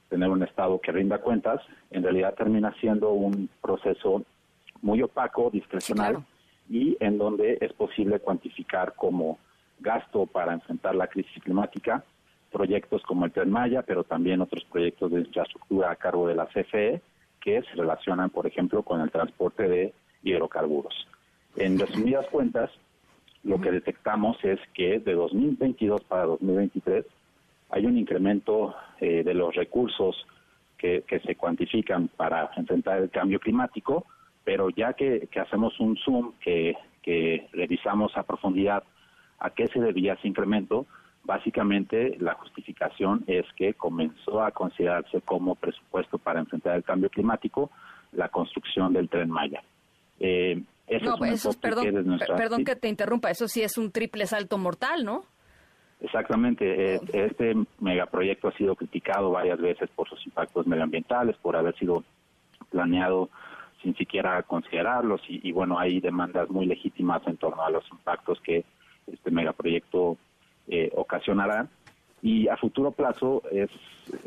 tener un Estado que rinda cuentas, en realidad termina siendo un proceso muy opaco, discrecional, y en donde es posible cuantificar como gasto para enfrentar la crisis climática proyectos como el Tren Maya, pero también otros proyectos de infraestructura a cargo de la CFE que se relacionan, por ejemplo, con el transporte de hidrocarburos. En resumidas cuentas, lo que detectamos es que de 2022 para 2023 hay un incremento eh, de los recursos que, se cuantifican para enfrentar el cambio climático, pero ya que, hacemos un zoom, que, que revisamos a profundidad a qué se debía ese incremento, básicamente la justificación es que comenzó a considerarse como presupuesto para enfrentar el cambio climático la construcción del tren Maya. Eh, no, pues eso es, perdón, perdón que te interrumpa, eso sí es un triple salto mortal, ¿no? Exactamente, eh, este megaproyecto ha sido criticado varias veces por sus impactos medioambientales, por haber sido planeado sin siquiera considerarlos y, bueno, hay demandas muy legítimas en torno a los impactos que este megaproyecto eh, ocasionará. Y a futuro plazo es,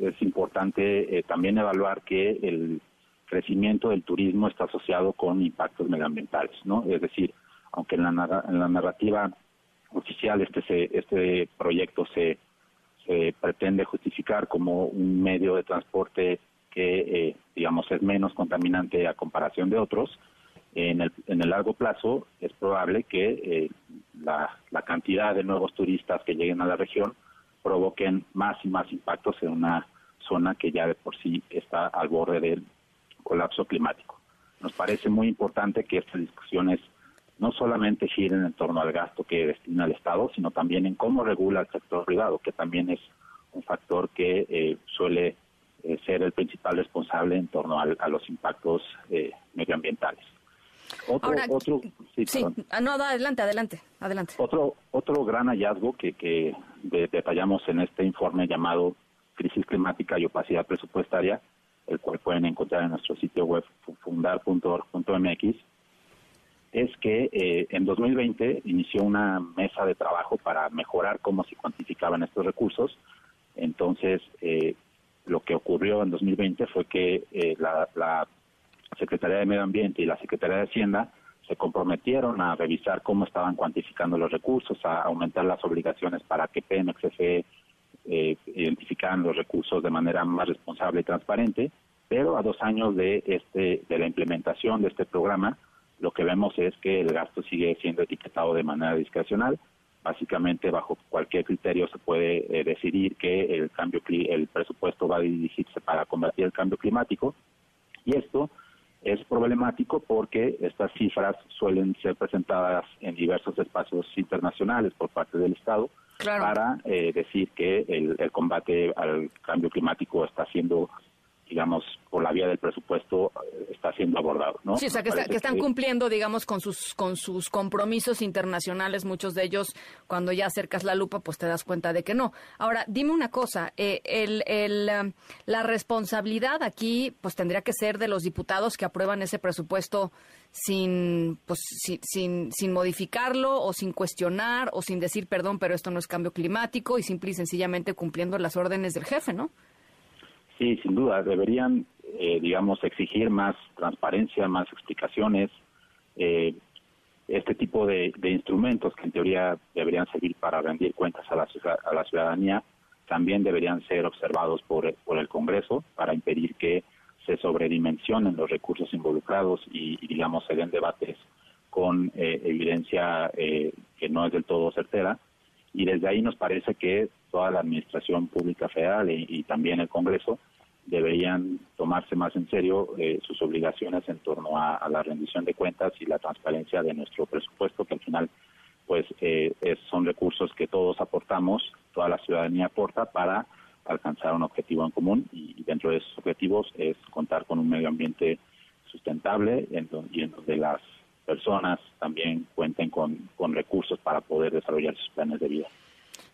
es importante eh, también evaluar que el crecimiento del turismo está asociado con impactos medioambientales, ¿no? Es decir, aunque en la, en la narrativa oficial este este proyecto se, pretende justificar como un medio de transporte que eh, digamos es menos contaminante a comparación de otros en el, en el largo plazo es probable que eh, la, la cantidad de nuevos turistas que lleguen a la región provoquen más y más impactos en una zona que ya de por sí está al borde del colapso climático. Nos parece muy importante que estas discusiones no solamente giren en torno al gasto que destina el Estado, sino también en cómo regula el sector privado, que también es un factor que eh, suele eh, ser el principal responsable en torno a los impactos eh, medioambientales. Otro, otro sí, ah, no, adelante, adelante, adelante. Otro, otro gran hallazgo que, que detallamos en este informe llamado Crisis Climática y Opacidad Presupuestaria, el cual pueden encontrar en nuestro sitio web fundar.org.mx, es que eh, en 2020 inició una mesa de trabajo para mejorar cómo se cuantificaban estos recursos. Entonces, eh, lo que ocurrió en 2020 fue que eh, la, Secretaría de Medio Ambiente y la Secretaría de Hacienda se comprometieron a revisar cómo estaban cuantificando los recursos, a aumentar las obligaciones para que Pemex FE identificaran los recursos de manera más responsable y transparente. Pero a dos años de, este, de la implementación de este programa, lo que vemos es que el gasto sigue siendo etiquetado de manera discrecional. Básicamente, bajo cualquier criterio se puede eh, decidir que el cambio el presupuesto va a dirigirse para combatir el cambio climático y esto es problemático porque estas cifras suelen ser presentadas en diversos espacios internacionales por parte del Estado para eh, decir que el, el combate al cambio climático está siendo digamos, por la vía del presupuesto eh, está siendo abordado, ¿no? Sí, o sea, que, están cumpliendo, digamos, con sus con sus compromisos internacionales, muchos de ellos, cuando ya acercas la lupa, pues te das cuenta de que no. Ahora, dime una cosa, eh, el, el, um, la responsabilidad aquí, pues tendría que ser de los diputados que aprueban ese presupuesto sin, pues, sin, sin modificarlo o sin cuestionar o sin decir, perdón, pero esto no es cambio climático y simple y sencillamente cumpliendo las órdenes del jefe, ¿no? Sí, sin duda, deberían, eh, digamos, exigir más transparencia, más explicaciones. Eh, este tipo de, instrumentos que en teoría deberían servir para rendir cuentas a la, a la ciudadanía también deberían ser observados por, el Congreso para impedir que se sobredimensionen los recursos involucrados y, digamos, se den debates con eh, evidencia que no es del todo certera. Y desde ahí nos parece que toda la Administración Pública Federal y también el Congreso deberían tomarse más en serio eh, sus obligaciones en torno a, la rendición de cuentas y la transparencia de nuestro presupuesto, que al final pues eh, son recursos que todos aportamos, toda la ciudadanía aporta para alcanzar un objetivo en común y, dentro de esos objetivos es contar con un medio ambiente sustentable y en donde las personas también cuenten con recursos para poder desarrollar sus planes de vida.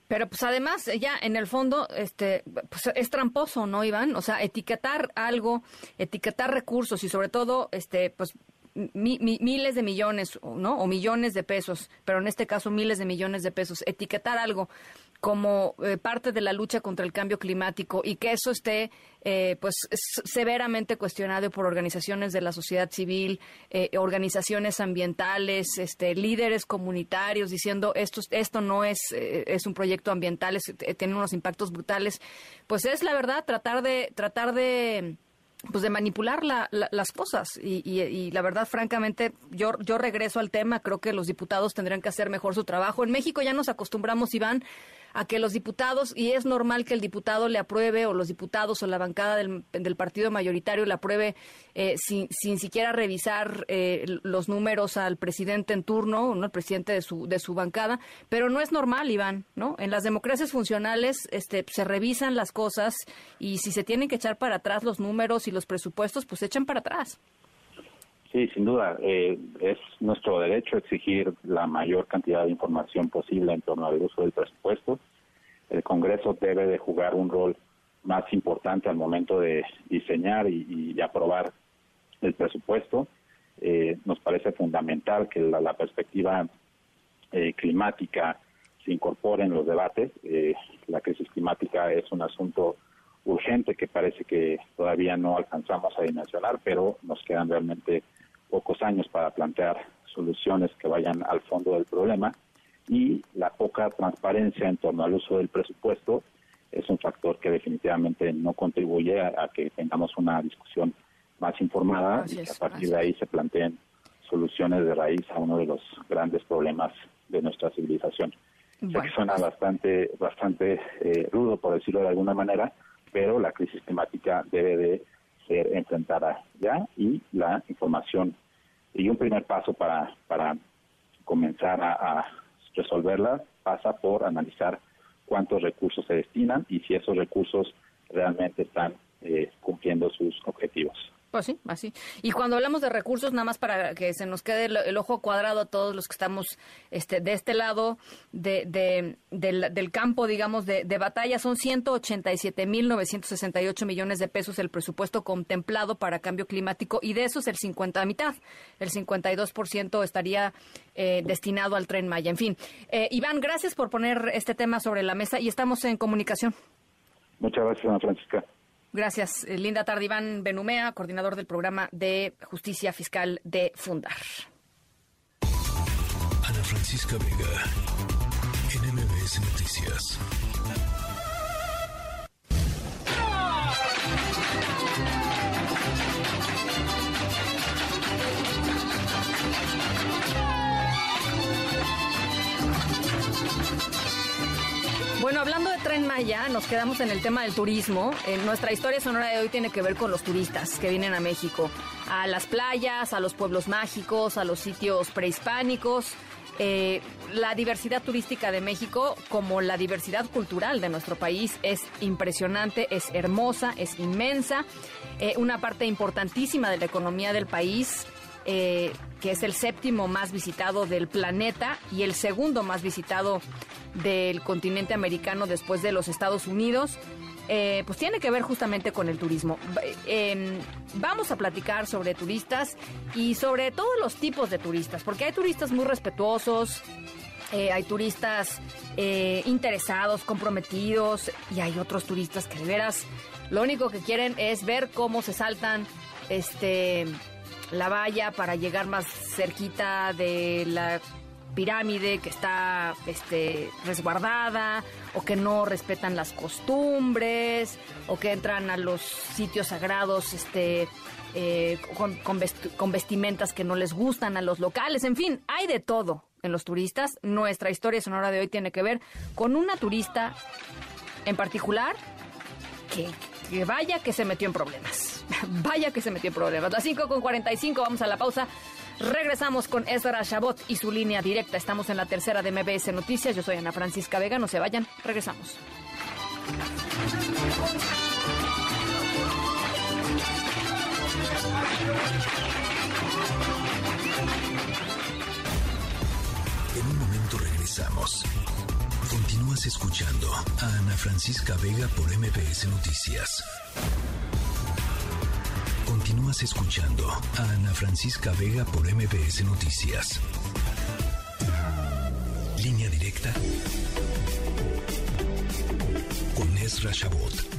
Pero pues además ya en el fondo este pues es tramposo, ¿no, Iván? O sea, etiquetar algo, etiquetar recursos y sobre todo este pues miles de millones, ¿no? O millones de pesos, pero en este caso miles de millones de pesos, etiquetar algo como eh, parte de la lucha contra el cambio climático y que eso esté eh, pues severamente cuestionado por organizaciones de la sociedad civil, eh, organizaciones ambientales, este, líderes comunitarios diciendo esto esto no es es un proyecto ambiental, tiene unos impactos brutales, pues es la verdad tratar de tratar de pues de manipular las cosas. Y, y, la verdad francamente yo yo regreso al tema creo que los diputados tendrían que hacer mejor su trabajo. En México ya nos acostumbramos Iván a que los diputados, y es normal que el diputado le apruebe, o los diputados o la bancada del, partido mayoritario le apruebe eh, sin, sin siquiera revisar eh, los números al presidente en turno, ¿no? el presidente de su, de su bancada, pero no es normal, Iván, ¿no? En las democracias funcionales este, se revisan las cosas y si se tienen que echar para atrás los números y los presupuestos, pues se echan para atrás. Sí, sin duda. Eh, es nuestro derecho exigir la mayor cantidad de información posible en torno al uso del presupuesto. El Congreso debe de jugar un rol más importante al momento de diseñar y, de aprobar el presupuesto. Eh, nos parece fundamental que la, perspectiva eh, climática se incorpore en los debates. la crisis climática es un asunto urgente que parece que todavía no alcanzamos a dimensionar, pero nos quedan realmente pocos años para plantear soluciones que vayan al fondo del problema y la poca transparencia en torno al uso del presupuesto es un factor que definitivamente no contribuye a, que tengamos una discusión más informada y que a partir de ahí se planteen soluciones de raíz a uno de los grandes problemas de nuestra civilización. Sé que suena bastante, bastante eh, rudo, por decirlo de alguna manera, pero la crisis climática debe de ser enfrentada ya y la información y un primer paso para, para comenzar a, resolverla pasa por analizar cuántos recursos se destinan y si esos recursos realmente están eh, cumpliendo sus objetivos. Pues sí, así. Y cuando hablamos de recursos, nada más para que se nos quede el, ojo cuadrado a todos los que estamos este, de este lado de, del, campo, digamos, de, batalla, son 187.968 millones de pesos el presupuesto contemplado para cambio climático y de esos el 50 a mitad, el 52% estaría eh, destinado al tren Maya. En fin, eh, Iván, gracias por poner este tema sobre la mesa y estamos en comunicación. Muchas gracias, Ana Francisca. Gracias, eh, Linda Tardiván Benumea, coordinador del programa de justicia fiscal de Fundar. Ana Francisca Vega, NMBS Noticias. Bueno, hablando de Tren Maya, nos quedamos en el tema del turismo. Nuestra historia sonora de hoy tiene que ver con los turistas que vienen a México, a las playas, a los pueblos mágicos, a los sitios prehispánicos. Eh, la diversidad turística de México, como la diversidad cultural de nuestro país, es impresionante, es hermosa, es inmensa. Eh, una parte importantísima de la economía del país eh, que es el séptimo más visitado del planeta y el segundo más visitado del continente americano después de los Estados Unidos. Eh, pues tiene que ver justamente con el turismo. Em, vamos a platicar sobre turistas y sobre todos los tipos de turistas, porque hay turistas muy respetuosos, eh, hay turistas interesados, comprometidos y hay otros turistas que de veras lo único que quieren es ver cómo se saltan este la valla para llegar más cerquita de la pirámide que está este, resguardada o que no respetan las costumbres o que entran a los sitios sagrados este, eh, con, con, vestimentas que no les gustan a los locales. En fin, hay de todo en los turistas. Nuestra historia sonora de hoy tiene que ver con una turista en particular que, que vaya que se metió en problemas. vaya que se metió en problemas. Las 5 con 45, vamos a la pausa. Regresamos con Ezra Chabot y su línea directa. Estamos en la tercera de MBS Noticias. Yo soy Ana Francisca Vega. No se vayan. Regresamos. En un momento regresamos. Continúas escuchando a Ana Francisca Vega por MBS Noticias. Continúas escuchando a Ana Francisca Vega por MBS Noticias. Línea directa con Ezra Shabot.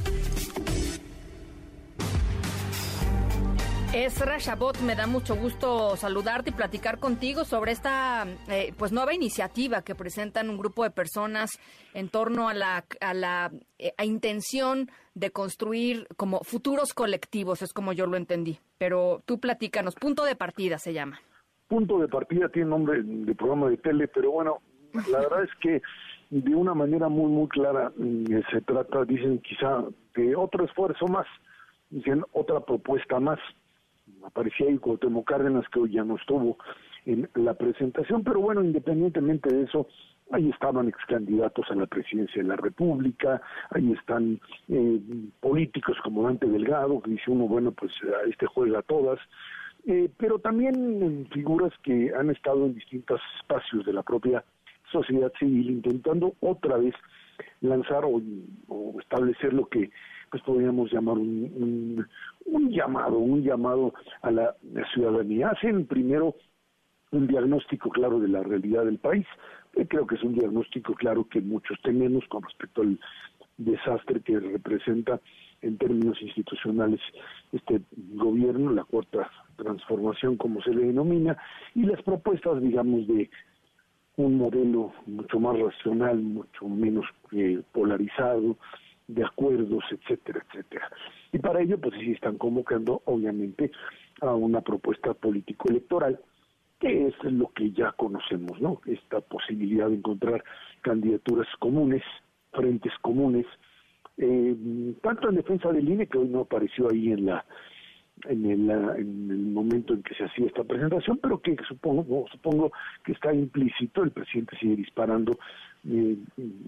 Ezra Shabot, me da mucho gusto saludarte y platicar contigo sobre esta eh, pues nueva iniciativa que presentan un grupo de personas en torno a la, a la eh, intención de construir como futuros colectivos, es como yo lo entendí. Pero tú platícanos, punto de partida se llama. Punto de partida tiene nombre de programa de tele, pero bueno, la verdad es que de una manera muy, muy clara. Mm, se trata, dicen quizá, de otro esfuerzo más, dicen otra propuesta más. Aparecía ahí Cuauhtémoc Cárdenas, que hoy ya no estuvo en la presentación, pero bueno, independientemente de eso, ahí estaban ex candidatos a la presidencia de la República, ahí están eh, políticos como Dante Delgado, que dice uno, bueno, pues este juega a todas, eh, pero también figuras que han estado en distintos espacios de la propia sociedad civil intentando otra vez lanzar o, establecer lo que pues podríamos llamar un, un, llamado, un llamado a la, ciudadanía. Hacen primero un diagnóstico claro de la realidad del país, que creo que es un diagnóstico claro que muchos tenemos con respecto al desastre que representa en términos institucionales este gobierno, la cuarta transformación como se le denomina, y las propuestas, digamos, de un modelo mucho más racional, mucho menos eh, polarizado, de acuerdos, etcétera, etcétera. Y para ello, pues sí están convocando, obviamente, a una propuesta político-electoral, que es lo que ya conocemos, ¿no? Esta posibilidad de encontrar candidaturas comunes, frentes comunes, eh, tanto en defensa del INE, que hoy no apareció ahí en la en el, en el momento en que se hacía esta presentación, pero que supongo, supongo que está implícito, el presidente sigue disparando, eh,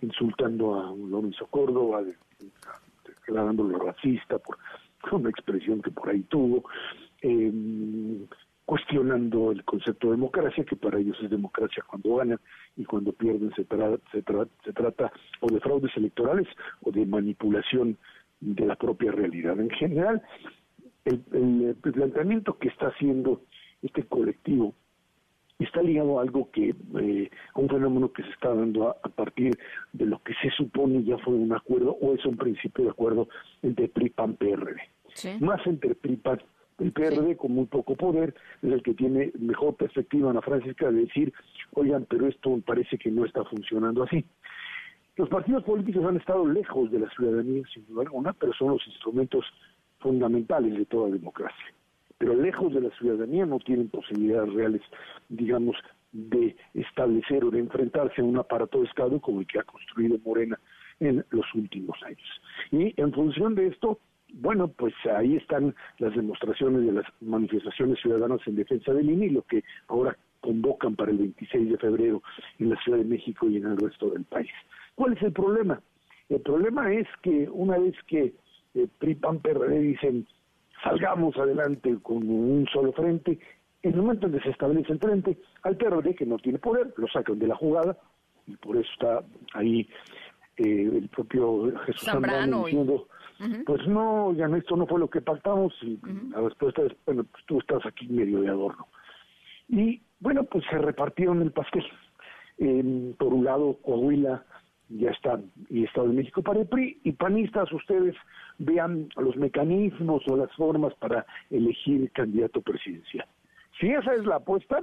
insultando a Lorenzo Córdoba, declarándolo racista por una expresión que por ahí tuvo, eh, cuestionando el concepto de democracia, que para ellos es democracia cuando ganan y cuando pierden se, se, se trata o de fraudes electorales o de manipulación de la propia realidad. En general, el, planteamiento que está haciendo este colectivo está ligado a algo que, eh, a un fenómeno que se está dando a, partir de lo que se supone ya fue un acuerdo o es un principio de acuerdo entre PRI, PAN, PRD. Más entre PRI, PAN, el PRD con muy poco poder es el que tiene mejor perspectiva, Ana Francisca, de decir, oigan, pero esto parece que no está funcionando así. Los partidos políticos han estado lejos de la ciudadanía, sin duda alguna, pero son los instrumentos fundamentales de toda democracia. Pero lejos de la ciudadanía no tienen posibilidades reales, digamos, de establecer o de enfrentarse a un aparato de Estado como el que ha construido Morena en los últimos años. Y en función de esto, bueno, pues ahí están las demostraciones de las manifestaciones ciudadanas en defensa del INE y lo que ahora convocan para el 26 de febrero en la Ciudad de México y en el resto del país. ¿Cuál es el problema? El problema es que una vez que eh, PRI, PAN, PRD dicen salgamos adelante con un solo frente, en el momento en que se establece el frente, al PRD, que no tiene poder, lo sacan de la jugada, y por eso está ahí eh, el propio Jesús Zambrano, diciendo, pues no, ya esto no fue lo que pactamos, y la respuesta es, bueno, pues tú estás aquí medio de adorno. Y bueno, pues se repartieron el pastel. por un lado, Coahuila ya está, y Estado de México para el PRI, y panistas, ustedes vean los mecanismos o las formas para elegir candidato presidencial. Si esa es la apuesta,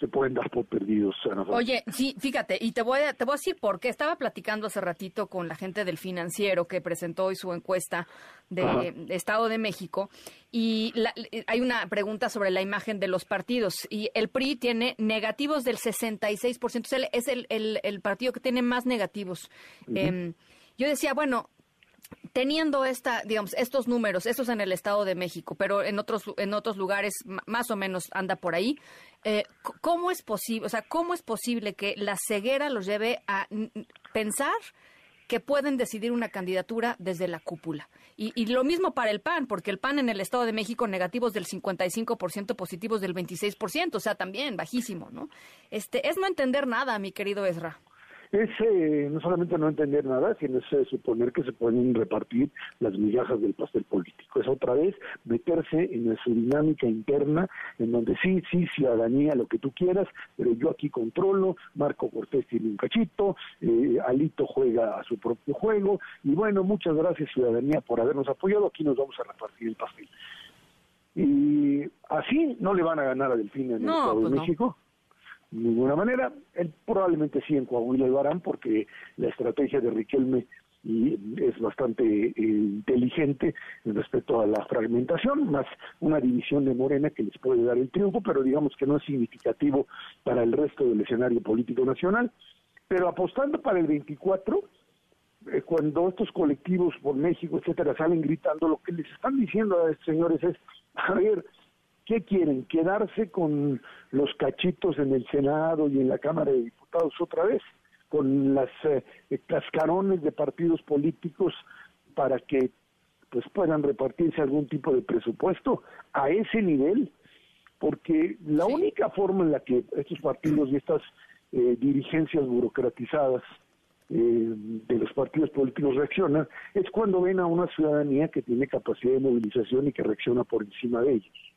se pueden dar por perdidos. Oye, sí, fíjate, y te voy, a, te voy a decir por qué. Estaba platicando hace ratito con la gente del financiero que presentó hoy su encuesta de, Estado de México y hay una pregunta sobre la imagen de los partidos y el PRI tiene negativos del 66%, es el, el, el partido que tiene más negativos. Em, yo decía, bueno, teniendo esta, digamos, estos números, estos en el Estado de México, pero en otros, en otros lugares más o menos anda por ahí, eh, ¿cómo es posible, o sea, cómo es posible que la ceguera los lleve a pensar que pueden decidir una candidatura desde la cúpula? Y, y lo mismo para el PAN, porque el PAN en el Estado de México negativos del 55%, positivos del 26%, o sea, también bajísimo, ¿no? Este, es no entender nada, mi querido Ezra es eh, no solamente no entender nada, sino es eh, suponer que se pueden repartir las migajas del pastel político. Es otra vez meterse en su dinámica interna, en donde sí, sí, ciudadanía, lo que tú quieras, pero yo aquí controlo, Marco Cortés tiene un cachito, eh, Alito juega a su propio juego, y bueno, muchas gracias ciudadanía por habernos apoyado, aquí nos vamos a repartir el pastel. Y así no le van a ganar a Delfín en el Estado de pues México ninguna manera. Él probablemente sí en Coahuila lo harán porque la estrategia de Riquelme es bastante eh, inteligente respecto a la fragmentación, más una división de Morena que les puede dar el triunfo, pero digamos que no es significativo para el resto del escenario político nacional. pero apostando para el 24, eh, cuando estos colectivos por México, etcétera, salen gritando, lo que les están diciendo a estos señores es, a ver, ¿qué quieren? ¿Quedarse con los cachitos en el Senado y en la Cámara de Diputados otra vez? ¿Con las eh, cascarones de partidos políticos para que pues puedan repartirse algún tipo de presupuesto a ese nivel? Porque la única forma en la que estos partidos y estas eh, dirigencias burocratizadas eh, de los partidos políticos reaccionan es cuando ven a una ciudadanía que tiene capacidad de movilización y que reacciona por encima de ellos.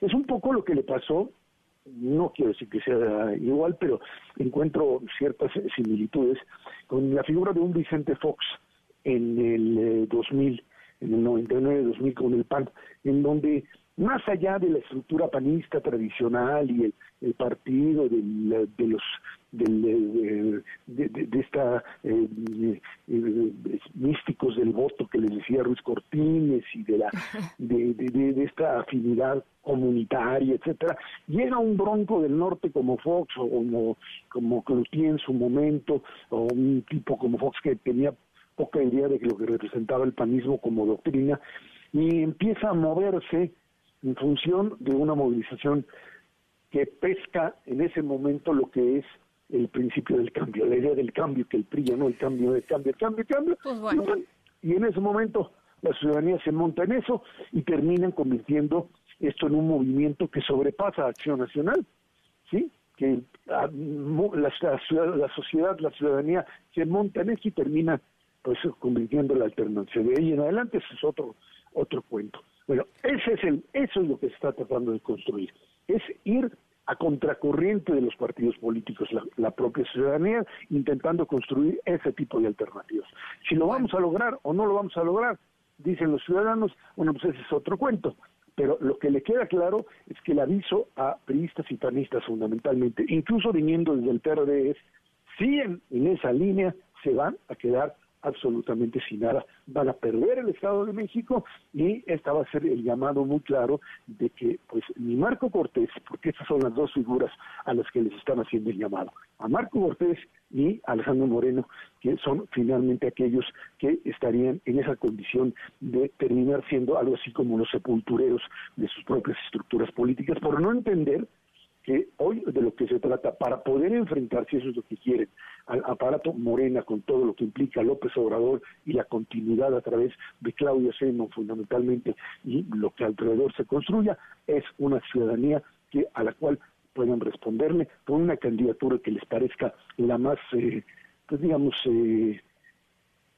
Es un poco lo que le pasó, no quiero decir que sea igual, pero encuentro ciertas similitudes con la figura de un Vicente Fox en el 2000, eh, en el 99-2000 con el PAN, en donde más allá de la estructura panista tradicional y el, partido de los de, de, esta eh, eh, místicos del voto que les decía Ruiz Cortines y de la de, esta afinidad comunitaria etcétera. Llega un bronco del norte como Fox o como como Cloutier en su momento o un tipo como Fox que tenía poca idea de lo que representaba el panismo como doctrina y empieza a moverse en función de una movilización que pesca en ese momento lo que es el principio del cambio, la idea del cambio, que el PRI no el cambio, el cambio, el cambio, el cambio. Pues y, en ese momento la ciudadanía se monta en eso y terminan convirtiendo esto en un movimiento que sobrepasa a Acción Nacional, ¿sí? Que la, la, sociedad, la ciudadanía se monta en eso y termina pues convirtiendo la alternancia. De ahí en adelante ese es otro, otro cuento. Bueno, ese es el, eso es lo que se está tratando de construir, es ir a contracorriente de los partidos políticos, la, propia ciudadanía, intentando construir ese tipo de alternativas. Si lo vamos a lograr o no lo vamos a lograr, dicen los ciudadanos, bueno, pues ese es otro cuento. Pero lo que le queda claro es que el aviso a priistas y panistas fundamentalmente, incluso viniendo desde el PRD, es, si en esa línea, se van a quedar absolutamente sin nada. Van a perder el Estado de México y esta va a ser el llamado muy claro de que pues ni Marco Cortés, porque estas son las dos figuras a las que les están haciendo el llamado, a Marco Cortés y Alejandro Moreno, que son finalmente aquellos que estarían en esa condición de terminar siendo algo así como los sepultureros de sus propias estructuras políticas, por no entender que hoy de lo que se trata, para poder enfrentar, si eso es lo que quieren, al aparato Morena con todo lo que implica López Obrador y la continuidad a través de Claudio Seno fundamentalmente y lo que alrededor se construya, es una ciudadanía que a la cual puedan responderle con una candidatura que les parezca la más, eh, pues digamos, eh,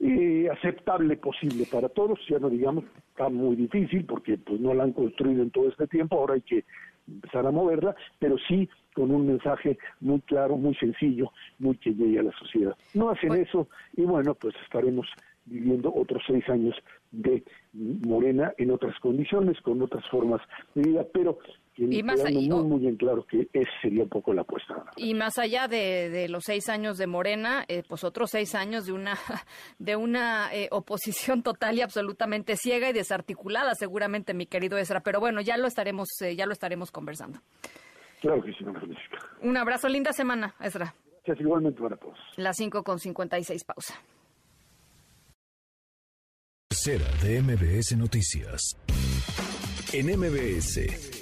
eh, aceptable posible para todos, ya no digamos, está muy difícil porque pues no la han construido en todo este tiempo, ahora hay que empezar a moverla, pero sí con un mensaje muy claro, muy sencillo, muy que llegue a la sociedad. No hacen eso y bueno, pues estaremos viviendo otros seis años de Morena en otras condiciones, con otras formas de vida, pero y más muy, muy bien claro que ese sería un poco la apuesta. Y más allá de, los seis años de Morena, eh, pues otros seis años de una de una eh, oposición total y absolutamente ciega y desarticulada, seguramente, mi querido Ezra. Pero bueno, ya lo estaremos eh, ya lo estaremos conversando. Claro que sí, Un abrazo, linda semana, Ezra. Gracias, igualmente para todos. Las cinco con cincuenta y seis, pausa. Tercera de MBS Noticias. En MBS.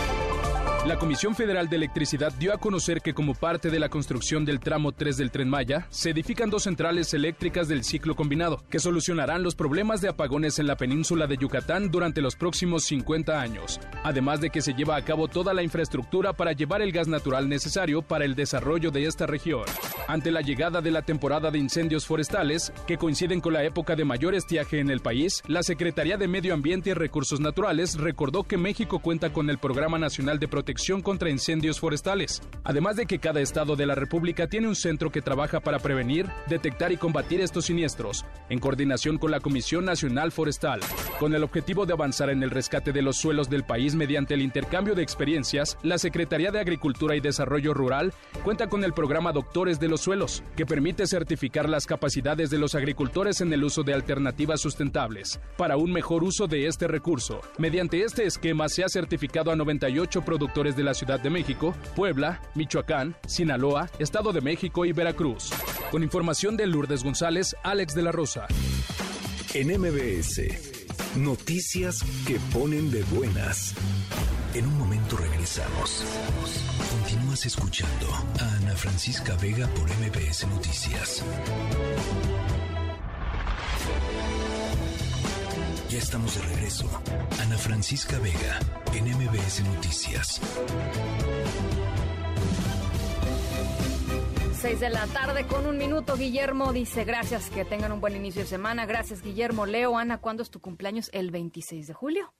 La Comisión Federal de Electricidad dio a conocer que como parte de la construcción del tramo 3 del tren Maya, se edifican dos centrales eléctricas del ciclo combinado, que solucionarán los problemas de apagones en la península de Yucatán durante los próximos 50 años, además de que se lleva a cabo toda la infraestructura para llevar el gas natural necesario para el desarrollo de esta región. Ante la llegada de la temporada de incendios forestales, que coinciden con la época de mayor estiaje en el país, la Secretaría de Medio Ambiente y Recursos Naturales recordó que México cuenta con el Programa Nacional de Protección contra incendios forestales, además de que cada estado de la República tiene un centro que trabaja para prevenir, detectar y combatir estos siniestros, en coordinación con la Comisión Nacional Forestal, con el objetivo de avanzar en el rescate de los suelos del país mediante el intercambio de experiencias, la Secretaría de Agricultura y Desarrollo Rural cuenta con el programa Doctores de los Suelos, que permite certificar las capacidades de los agricultores en el uso de alternativas sustentables, para un mejor uso de este recurso. Mediante este esquema se ha certificado a 98 productores de la Ciudad de México, Puebla, Michoacán, Sinaloa, Estado de México y Veracruz. Con información de Lourdes González, Alex de la Rosa. En MBS, noticias que ponen de buenas. En un momento regresamos. Continúas escuchando a Ana Francisca Vega por MBS Noticias. Estamos de regreso. Ana Francisca Vega en MBS Noticias. 6 de la tarde con un minuto. Guillermo dice, gracias, que tengan un buen inicio de semana. Gracias, Guillermo. Leo, Ana, ¿cuándo es tu cumpleaños? El 26 de julio.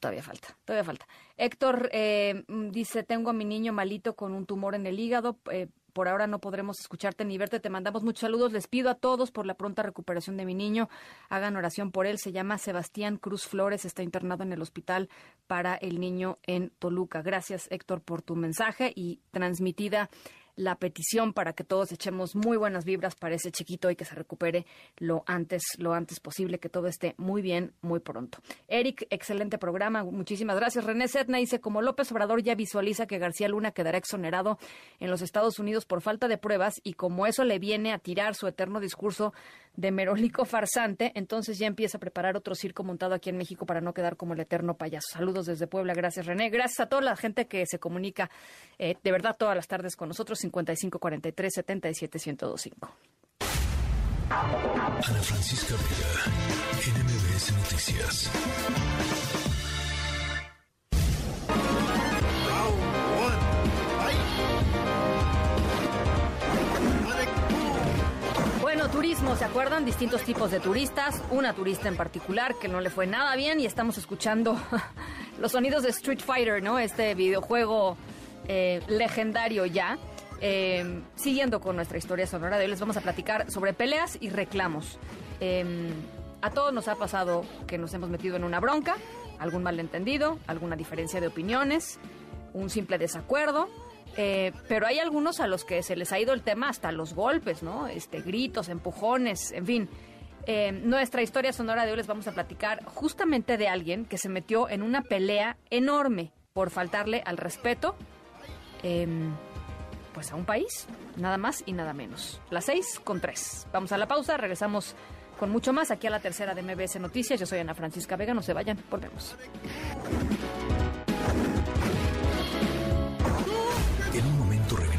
Todavía falta, todavía falta. Héctor eh, dice, tengo a mi niño malito con un tumor en el hígado. Eh, por ahora no podremos escucharte ni verte. Te mandamos muchos saludos. Les pido a todos por la pronta recuperación de mi niño. Hagan oración por él. Se llama Sebastián Cruz Flores. Está internado en el hospital para el niño en Toluca. Gracias, Héctor, por tu mensaje y transmitida la petición para que todos echemos muy buenas vibras para ese chiquito y que se recupere lo antes, lo antes posible, que todo esté muy bien, muy pronto. Eric, excelente programa, muchísimas gracias. René Setna dice, como López Obrador ya visualiza que García Luna quedará exonerado en los Estados Unidos por falta de pruebas y como eso le viene a tirar su eterno discurso de merólico farsante, entonces ya empieza a preparar otro circo montado aquí en México para no quedar como el eterno payaso. Saludos desde Puebla, gracias René, gracias a toda la gente que se comunica eh, de verdad todas las tardes con nosotros, 55 43 77 1025. Ana Francisca Vega, NMBS Noticias. Turismo, ¿se acuerdan? Distintos tipos de turistas. Una turista en particular que no le fue nada bien y estamos escuchando los sonidos de Street Fighter, ¿no? Este videojuego eh, legendario ya. Eh, siguiendo con nuestra historia sonora de hoy, les vamos a platicar sobre peleas y reclamos. Eh, a todos nos ha pasado que nos hemos metido en una bronca, algún malentendido, alguna diferencia de opiniones, un simple desacuerdo. Eh, pero hay algunos a los que se les ha ido el tema hasta los golpes, ¿no? Este, gritos, empujones, en fin. Eh, nuestra historia sonora de hoy les vamos a platicar justamente de alguien que se metió en una pelea enorme por faltarle al respeto, em, pues a un país, nada más y nada menos. Las seis con tres. Vamos a la pausa, regresamos con mucho más aquí a la tercera de MBS Noticias. Yo soy Ana Francisca Vega, no se vayan, volvemos.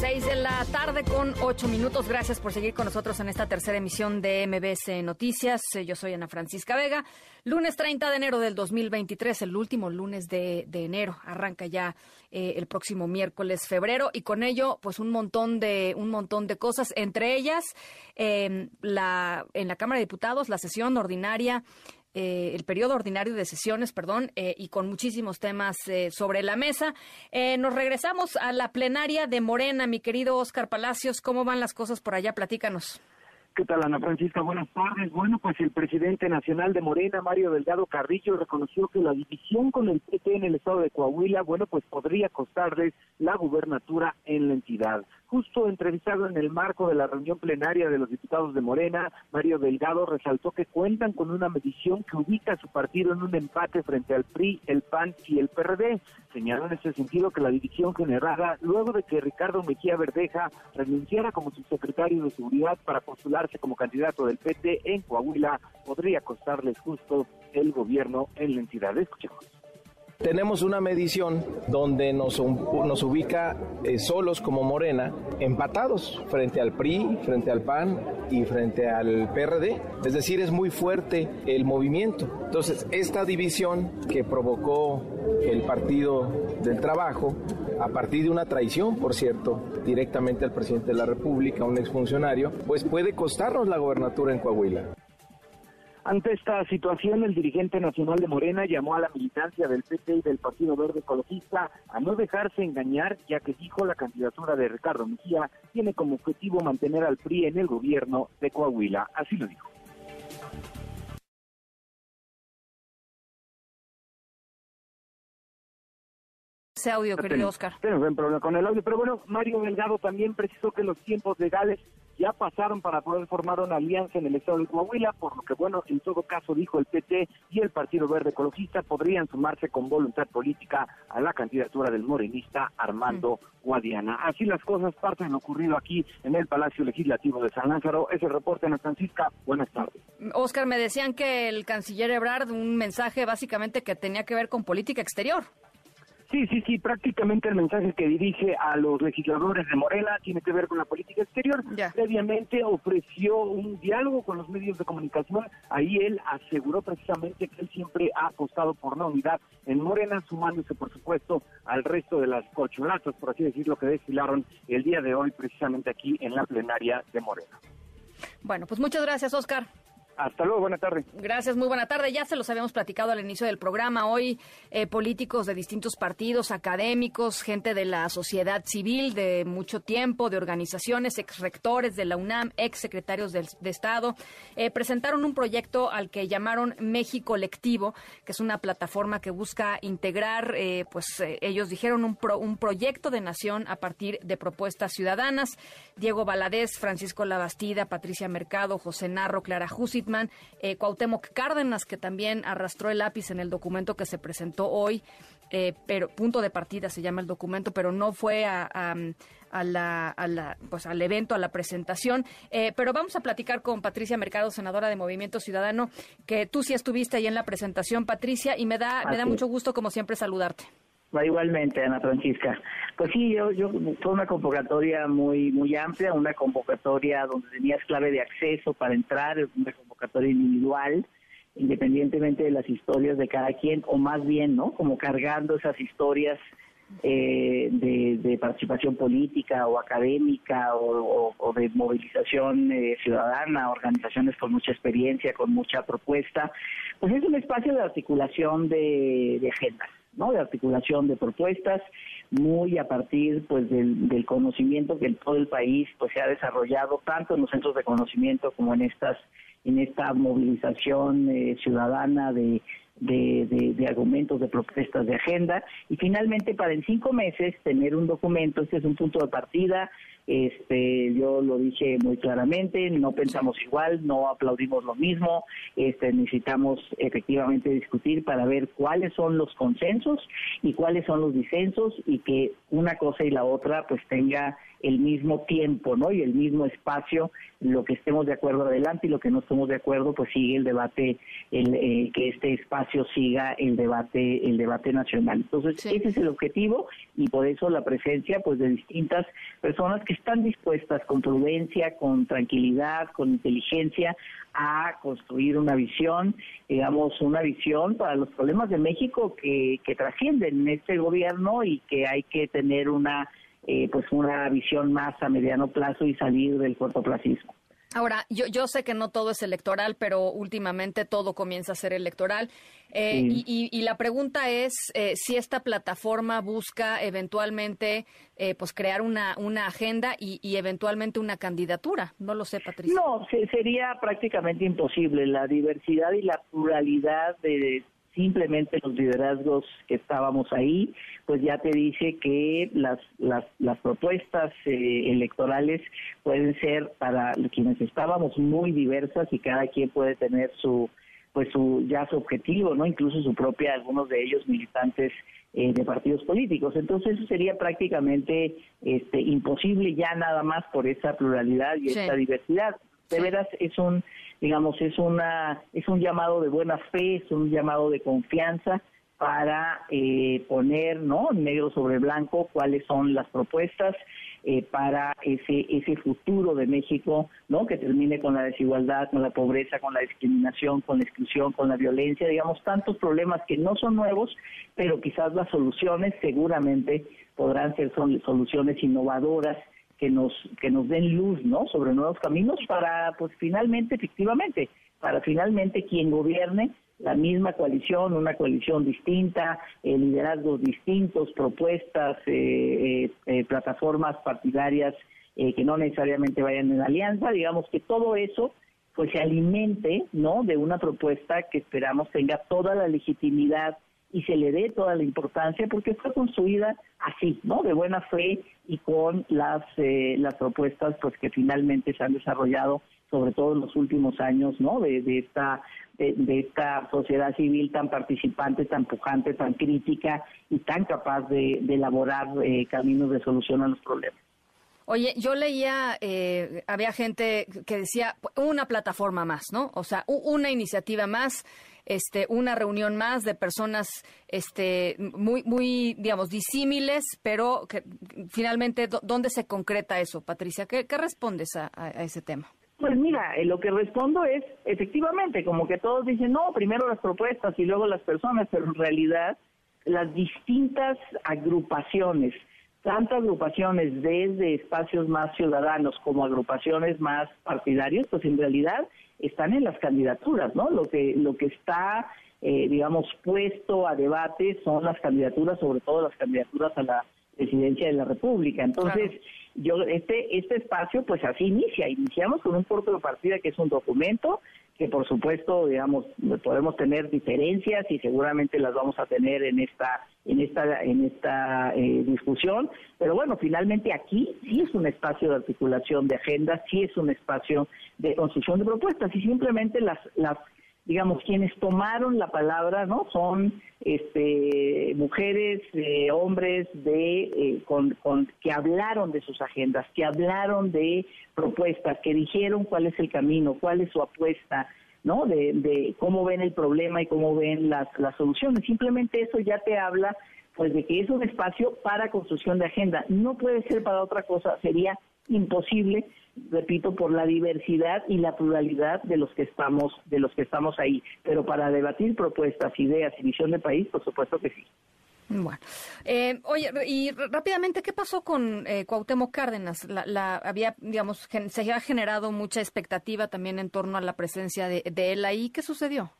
6 de la tarde con 8 minutos. Gracias por seguir con nosotros en esta tercera emisión de MBS Noticias. Eh, Yo soy Ana Francisca Vega. Lunes 30 de enero del 2023, el último lunes de, enero. Arranca ya eh, el próximo miércoles, febrero, y con ello, pues un montón de, un montón de cosas, entre ellas, eh, la, en la Cámara de Diputados, la sesión ordinaria eh, el periodo ordinario de sesiones, perdón, eh, y con muchísimos temas eh, sobre la mesa. Eh, nos regresamos a la plenaria de Morena, mi querido Oscar Palacios. ¿Cómo van las cosas por allá? Platícanos. ¿Qué tal, Ana Francisca? Buenas tardes. Bueno, pues el presidente nacional de Morena, Mario Delgado Carrillo, reconoció que la división con el PT en el estado de Coahuila, bueno, pues podría costarles la gubernatura en la entidad. Justo entrevistado en el marco de la reunión plenaria de los diputados de Morena, Mario Delgado resaltó que cuentan con una medición que ubica a su partido en un empate frente al PRI, el PAN y el PRD. Señaló en ese sentido que la división generada luego de que Ricardo Mejía Verdeja renunciara como subsecretario de Seguridad para postularse como candidato del PT en Coahuila podría costarles justo el gobierno en la entidad. Escuchemos. Tenemos una medición donde nos, nos ubica eh, solos como Morena, empatados frente al PRI, frente al PAN y frente al PRD. Es decir, es muy fuerte el movimiento. Entonces, esta división que provocó el Partido del Trabajo, a partir de una traición, por cierto, directamente al presidente de la República, un exfuncionario, pues puede costarnos la gobernatura en Coahuila. Ante esta situación, el dirigente nacional de Morena llamó a la militancia del PT y del Partido Verde Ecologista a no dejarse engañar, ya que dijo la candidatura de Ricardo Mejía tiene como objetivo mantener al PRI en el gobierno de Coahuila. Así lo dijo. ese audio, querido Oscar. Tenemos un problema con el audio, pero bueno, Mario Delgado también precisó que los tiempos legales ya pasaron para poder formar una alianza en el estado de Coahuila, por lo que bueno, en todo caso dijo el PT y el Partido Verde Ecologista podrían sumarse con voluntad política a la candidatura del morenista Armando mm. Guadiana. Así las cosas, parte de lo ocurrido aquí en el Palacio Legislativo de San Lázaro. Es el reporte, Ana Francisca. Buenas tardes. Oscar, me decían que el canciller Ebrard, un mensaje básicamente que tenía que ver con política exterior. Sí, sí, sí, prácticamente el mensaje que dirige a los legisladores de Morena tiene que ver con la política exterior. Previamente ofreció un diálogo con los medios de comunicación. Ahí él aseguró precisamente que él siempre ha apostado por la unidad en Morena, sumándose, por supuesto, al resto de las cocholatas, por así decirlo, que desfilaron el día de hoy precisamente aquí en la plenaria de Morena. Bueno, pues muchas gracias, Oscar. Hasta luego, buena tarde. Gracias, muy buena tarde. Ya se los habíamos platicado al inicio del programa. Hoy eh, políticos de distintos partidos, académicos, gente de la sociedad civil de mucho tiempo, de organizaciones, ex rectores de la UNAM, ex secretarios de, Estado, eh, presentaron un proyecto al que llamaron México Lectivo, que es una plataforma que busca integrar, eh, pues ellos dijeron, un, un proyecto de nación a partir de propuestas ciudadanas. Diego Valadez, Francisco Labastida, Patricia Mercado, José Narro, Clara Jusit, eh, Cuauhtémoc Cárdenas, que también arrastró el lápiz en el documento que se presentó hoy, eh, pero punto de partida se llama el documento, pero no fue a, la, pues al evento, a la presentación. Eh, pero vamos a platicar con Patricia Mercado, senadora de Movimiento Ciudadano, que tú sí estuviste ahí en la presentación, Patricia, y me da, me da mucho gusto, como siempre, saludarte. Igualmente, Ana Francisca. Pues sí, yo, yo fue una convocatoria muy muy amplia, una convocatoria donde tenías clave de acceso para entrar, una convocatoria individual, independientemente de las historias de cada quien, o más bien, ¿no? Como cargando esas historias eh, de, participación política o académica o, de movilización eh, ciudadana, organizaciones con mucha experiencia, con mucha propuesta, pues es un espacio de articulación de agendas ¿no? de articulación de propuestas, muy a partir pues del, conocimiento que en todo el país pues se ha desarrollado tanto en los centros de conocimiento como en estas en esta movilización eh, ciudadana de, de, de, argumentos, de propuestas de agenda. Y finalmente para en cinco meses tener un documento, este es un punto de partida, este, yo lo dije muy claramente, no pensamos igual, no aplaudimos lo mismo, este, necesitamos efectivamente discutir para ver cuáles son los consensos y cuáles son los disensos y que una cosa y la otra pues tenga el mismo tiempo, ¿no? Y el mismo espacio, lo que estemos de acuerdo adelante y lo que no estemos de acuerdo, pues sigue el debate, el, eh, que este espacio siga el debate, el debate nacional. Entonces, ese es el objetivo y por eso la presencia, pues, de distintas personas que están dispuestas con prudencia, con tranquilidad, con inteligencia a construir una visión, digamos, una visión para los problemas de México que, que trascienden en este gobierno y que hay que tener una eh, pues una visión más a mediano plazo y salir del cortoplacismo. Ahora, yo, yo sé que no todo es electoral, pero últimamente todo comienza a ser electoral. Eh, y, la pregunta es eh, si esta plataforma busca eventualmente pues crear una, una agenda y, y, eventualmente una candidatura. No lo sé, Patricia. No, sería prácticamente imposible. La diversidad y la pluralidad de simplemente los liderazgos que estábamos ahí, pues ya te dice que las, las, las propuestas eh, electorales pueden ser para quienes estábamos muy diversas y cada quien puede tener su pues su ya su objetivo, ¿no? Incluso su propia, algunos de ellos militantes eh, de partidos políticos. Entonces eso sería prácticamente este imposible ya nada más por esa pluralidad y esa diversidad. De veras es un digamos, es, una, es un llamado de buena fe, es un llamado de confianza para eh, poner ¿no? negro sobre blanco cuáles son las propuestas eh, para ese ese futuro de México no que termine con la desigualdad con la pobreza con la discriminación con la exclusión con la violencia digamos tantos problemas que no son nuevos pero quizás las soluciones seguramente podrán ser soluciones innovadoras que nos que nos den luz no sobre nuevos caminos para pues finalmente efectivamente para finalmente quien gobierne la misma coalición, una coalición distinta, eh, liderazgos distintos, propuestas, eh, eh, plataformas partidarias que no necesariamente vayan en alianza, digamos que todo eso pues se alimente, ¿no? De una propuesta que esperamos tenga toda la legitimidad y se le dé toda la importancia porque está construida así, ¿no? De buena fe y con las eh, las propuestas pues que finalmente se han desarrollado sobre todo en los últimos años, ¿no? De, esta de, esta sociedad civil tan participante, tan pujante, tan crítica y tan capaz de, elaborar eh, caminos de solución a los problemas. Oye, yo leía, eh, había gente que decía una plataforma más, ¿no? O sea, una iniciativa más, este, una reunión más de personas, este, muy, muy, digamos, disímiles, pero que finalmente, ¿dónde se concreta eso, Patricia? ¿Qué, respondes a, ese tema? Pues mira, eh, lo que respondo es, efectivamente, como que todos dicen, no, primero las propuestas y luego las personas, pero en realidad las distintas agrupaciones tanto agrupaciones desde espacios más ciudadanos como agrupaciones más partidarios, pues en realidad están en las candidaturas, ¿no? Lo que lo que está, eh, digamos, puesto a debate son las candidaturas, sobre todo las candidaturas a la presidencia de la República. Entonces, yo este este espacio, pues así inicia. Iniciamos con un punto de partida que es un documento que por supuesto, digamos, podemos tener diferencias y seguramente las vamos a tener en esta en esta en esta eh, discusión, pero bueno, finalmente aquí sí es un espacio de articulación de agendas, sí es un espacio de construcción de propuestas y simplemente las las digamos quienes tomaron la palabra, ¿no? Son este mujeres, eh, hombres de eh, con, con que hablaron de sus agendas, que hablaron de propuestas, que dijeron cuál es el camino, cuál es su apuesta, ¿no? De, de cómo ven el problema y cómo ven las, las soluciones. Simplemente eso ya te habla pues de que es un espacio para construcción de agenda. No puede ser para otra cosa, sería imposible, repito, por la diversidad y la pluralidad de los que estamos de los que estamos ahí, pero para debatir propuestas, ideas y visión de país, por supuesto que sí. Bueno, eh, oye, y rápidamente, ¿qué pasó con eh, Cuauhtémoc Cárdenas? La, había, digamos, se había generado mucha expectativa también en torno a la presencia de, él ahí. ¿Qué sucedió?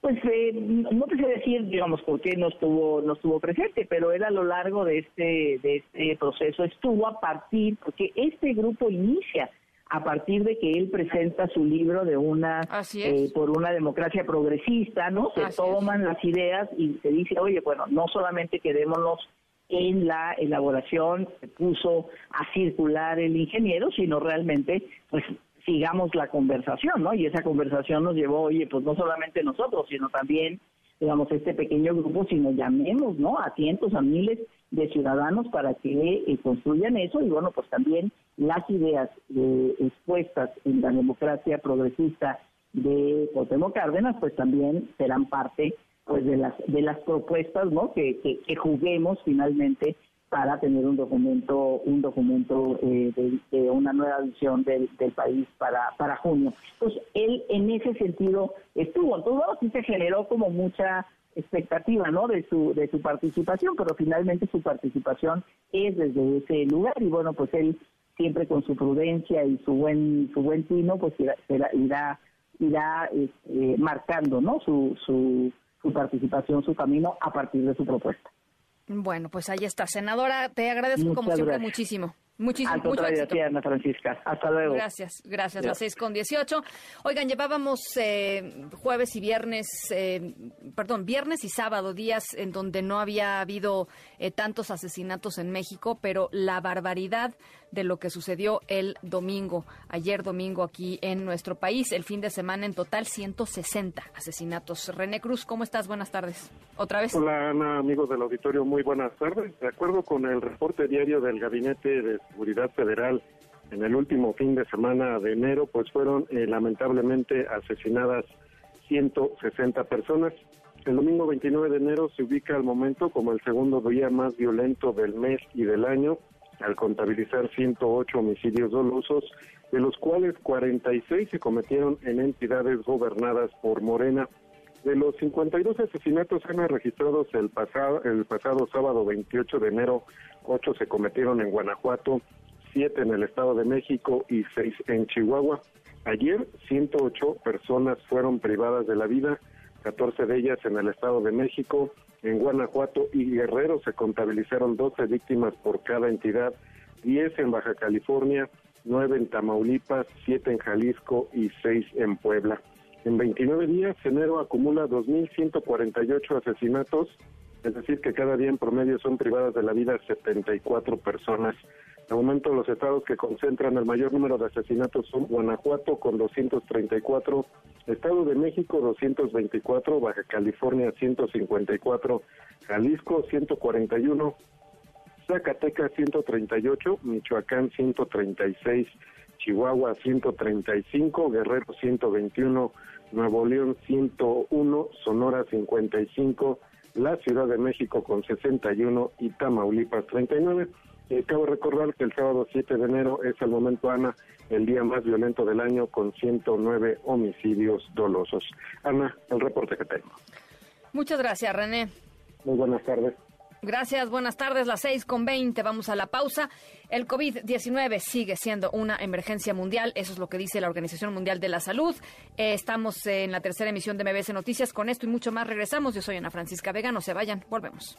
Pues eh, no te sé decir, digamos, por qué no estuvo, no estuvo presente, pero él a lo largo de este, de este proceso estuvo a partir, porque este grupo inicia a partir de que él presenta su libro de una eh, por una democracia progresista, ¿no? Se toman las ideas y se dice, oye, bueno, no solamente quedémonos en la elaboración que puso a circular el ingeniero, sino realmente, pues sigamos la conversación, ¿no? Y esa conversación nos llevó, oye, pues no solamente nosotros, sino también, digamos, este pequeño grupo, sino llamemos, ¿no? A cientos, a miles de ciudadanos para que eh, construyan eso y bueno, pues también las ideas eh, expuestas en la democracia progresista de Cuauhtémoc Cárdenas, pues también serán parte pues de las de las propuestas, ¿no? Que, que, juguemos finalmente para tener un documento un documento eh, de, una nueva visión del, del país para para junio. Pues él en ese sentido estuvo, entonces sí se generó como mucha expectativa no de su de su participación pero finalmente su participación es desde ese lugar. Y bueno pues él siempre con su prudencia y su buen su buen tino pues irá irá, irá este, marcando no su, su su participación su camino a partir de su propuesta bueno pues ahí está senadora te agradezco como siempre muchísimo éxito. Ana Francisca. Hasta luego. Gracias, gracias. Las seis con dieciocho. Oigan, llevábamos eh, jueves y viernes, eh, perdón, viernes y sábado, días en donde no había habido eh, tantos asesinatos en México, pero la barbaridad de lo que sucedió el domingo, ayer domingo aquí en nuestro país, el fin de semana en total 160 asesinatos. René Cruz, ¿cómo estás? Buenas tardes. Otra vez. Hola Ana, amigos del auditorio, muy buenas tardes. De acuerdo con el reporte diario del Gabinete de Seguridad Federal en el último fin de semana de enero, pues fueron eh, lamentablemente asesinadas 160 personas. El domingo 29 de enero se ubica al momento como el segundo día más violento del mes y del año, al contabilizar 108 homicidios dolosos, de los cuales 46 se cometieron en entidades gobernadas por Morena. De los 52 asesinatos han registrados el pasado, el pasado sábado 28 de enero, ocho se cometieron en Guanajuato, siete en el Estado de México y seis en Chihuahua. Ayer 108 personas fueron privadas de la vida, 14 de ellas en el Estado de México, en Guanajuato y Guerrero se contabilizaron 12 víctimas por cada entidad, 10 en Baja California, 9 en Tamaulipas, 7 en Jalisco y 6 en Puebla. En 29 días, enero acumula 2.148 asesinatos, es decir, que cada día en promedio son privadas de la vida 74 personas. De momento, los estados que concentran el mayor número de asesinatos son Guanajuato con 234, Estado de México 224, Baja California 154, Jalisco 141, Zacatecas 138, Michoacán 136, Chihuahua 135, Guerrero 121, Nuevo León 101, Sonora 55, la Ciudad de México con 61 y Tamaulipas 39. Eh, cabe recordar que el sábado 7 de enero es el momento, Ana, el día más violento del año con 109 homicidios dolosos. Ana, el reporte que tengo. Muchas gracias, René. Muy buenas tardes. Gracias, buenas tardes, las seis con veinte. Vamos a la pausa. El COVID-19 sigue siendo una emergencia mundial, eso es lo que dice la Organización Mundial de la Salud. Eh, estamos en la tercera emisión de MBS Noticias. Con esto y mucho más regresamos. Yo soy Ana Francisca Vega, no se vayan, volvemos.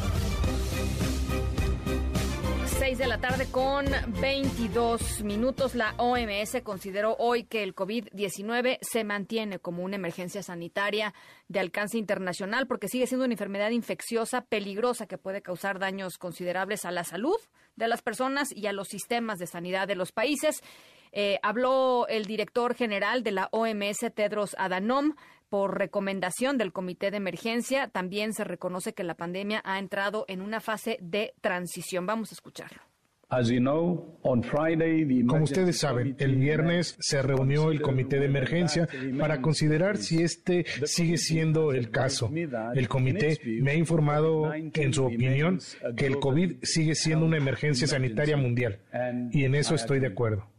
6 de la tarde con 22 minutos. La OMS consideró hoy que el COVID-19 se mantiene como una emergencia sanitaria de alcance internacional porque sigue siendo una enfermedad infecciosa peligrosa que puede causar daños considerables a la salud de las personas y a los sistemas de sanidad de los países. Eh, habló el director general de la OMS, Tedros Adhanom, por recomendación del Comité de Emergencia. También se reconoce que la pandemia ha entrado en una fase de transición. Vamos a escucharlo. Como ustedes saben, el viernes se reunió el comité de emergencia para considerar si este sigue siendo el caso. El comité me ha informado, en su opinión, que el COVID sigue siendo una emergencia sanitaria mundial. Y en eso estoy de acuerdo.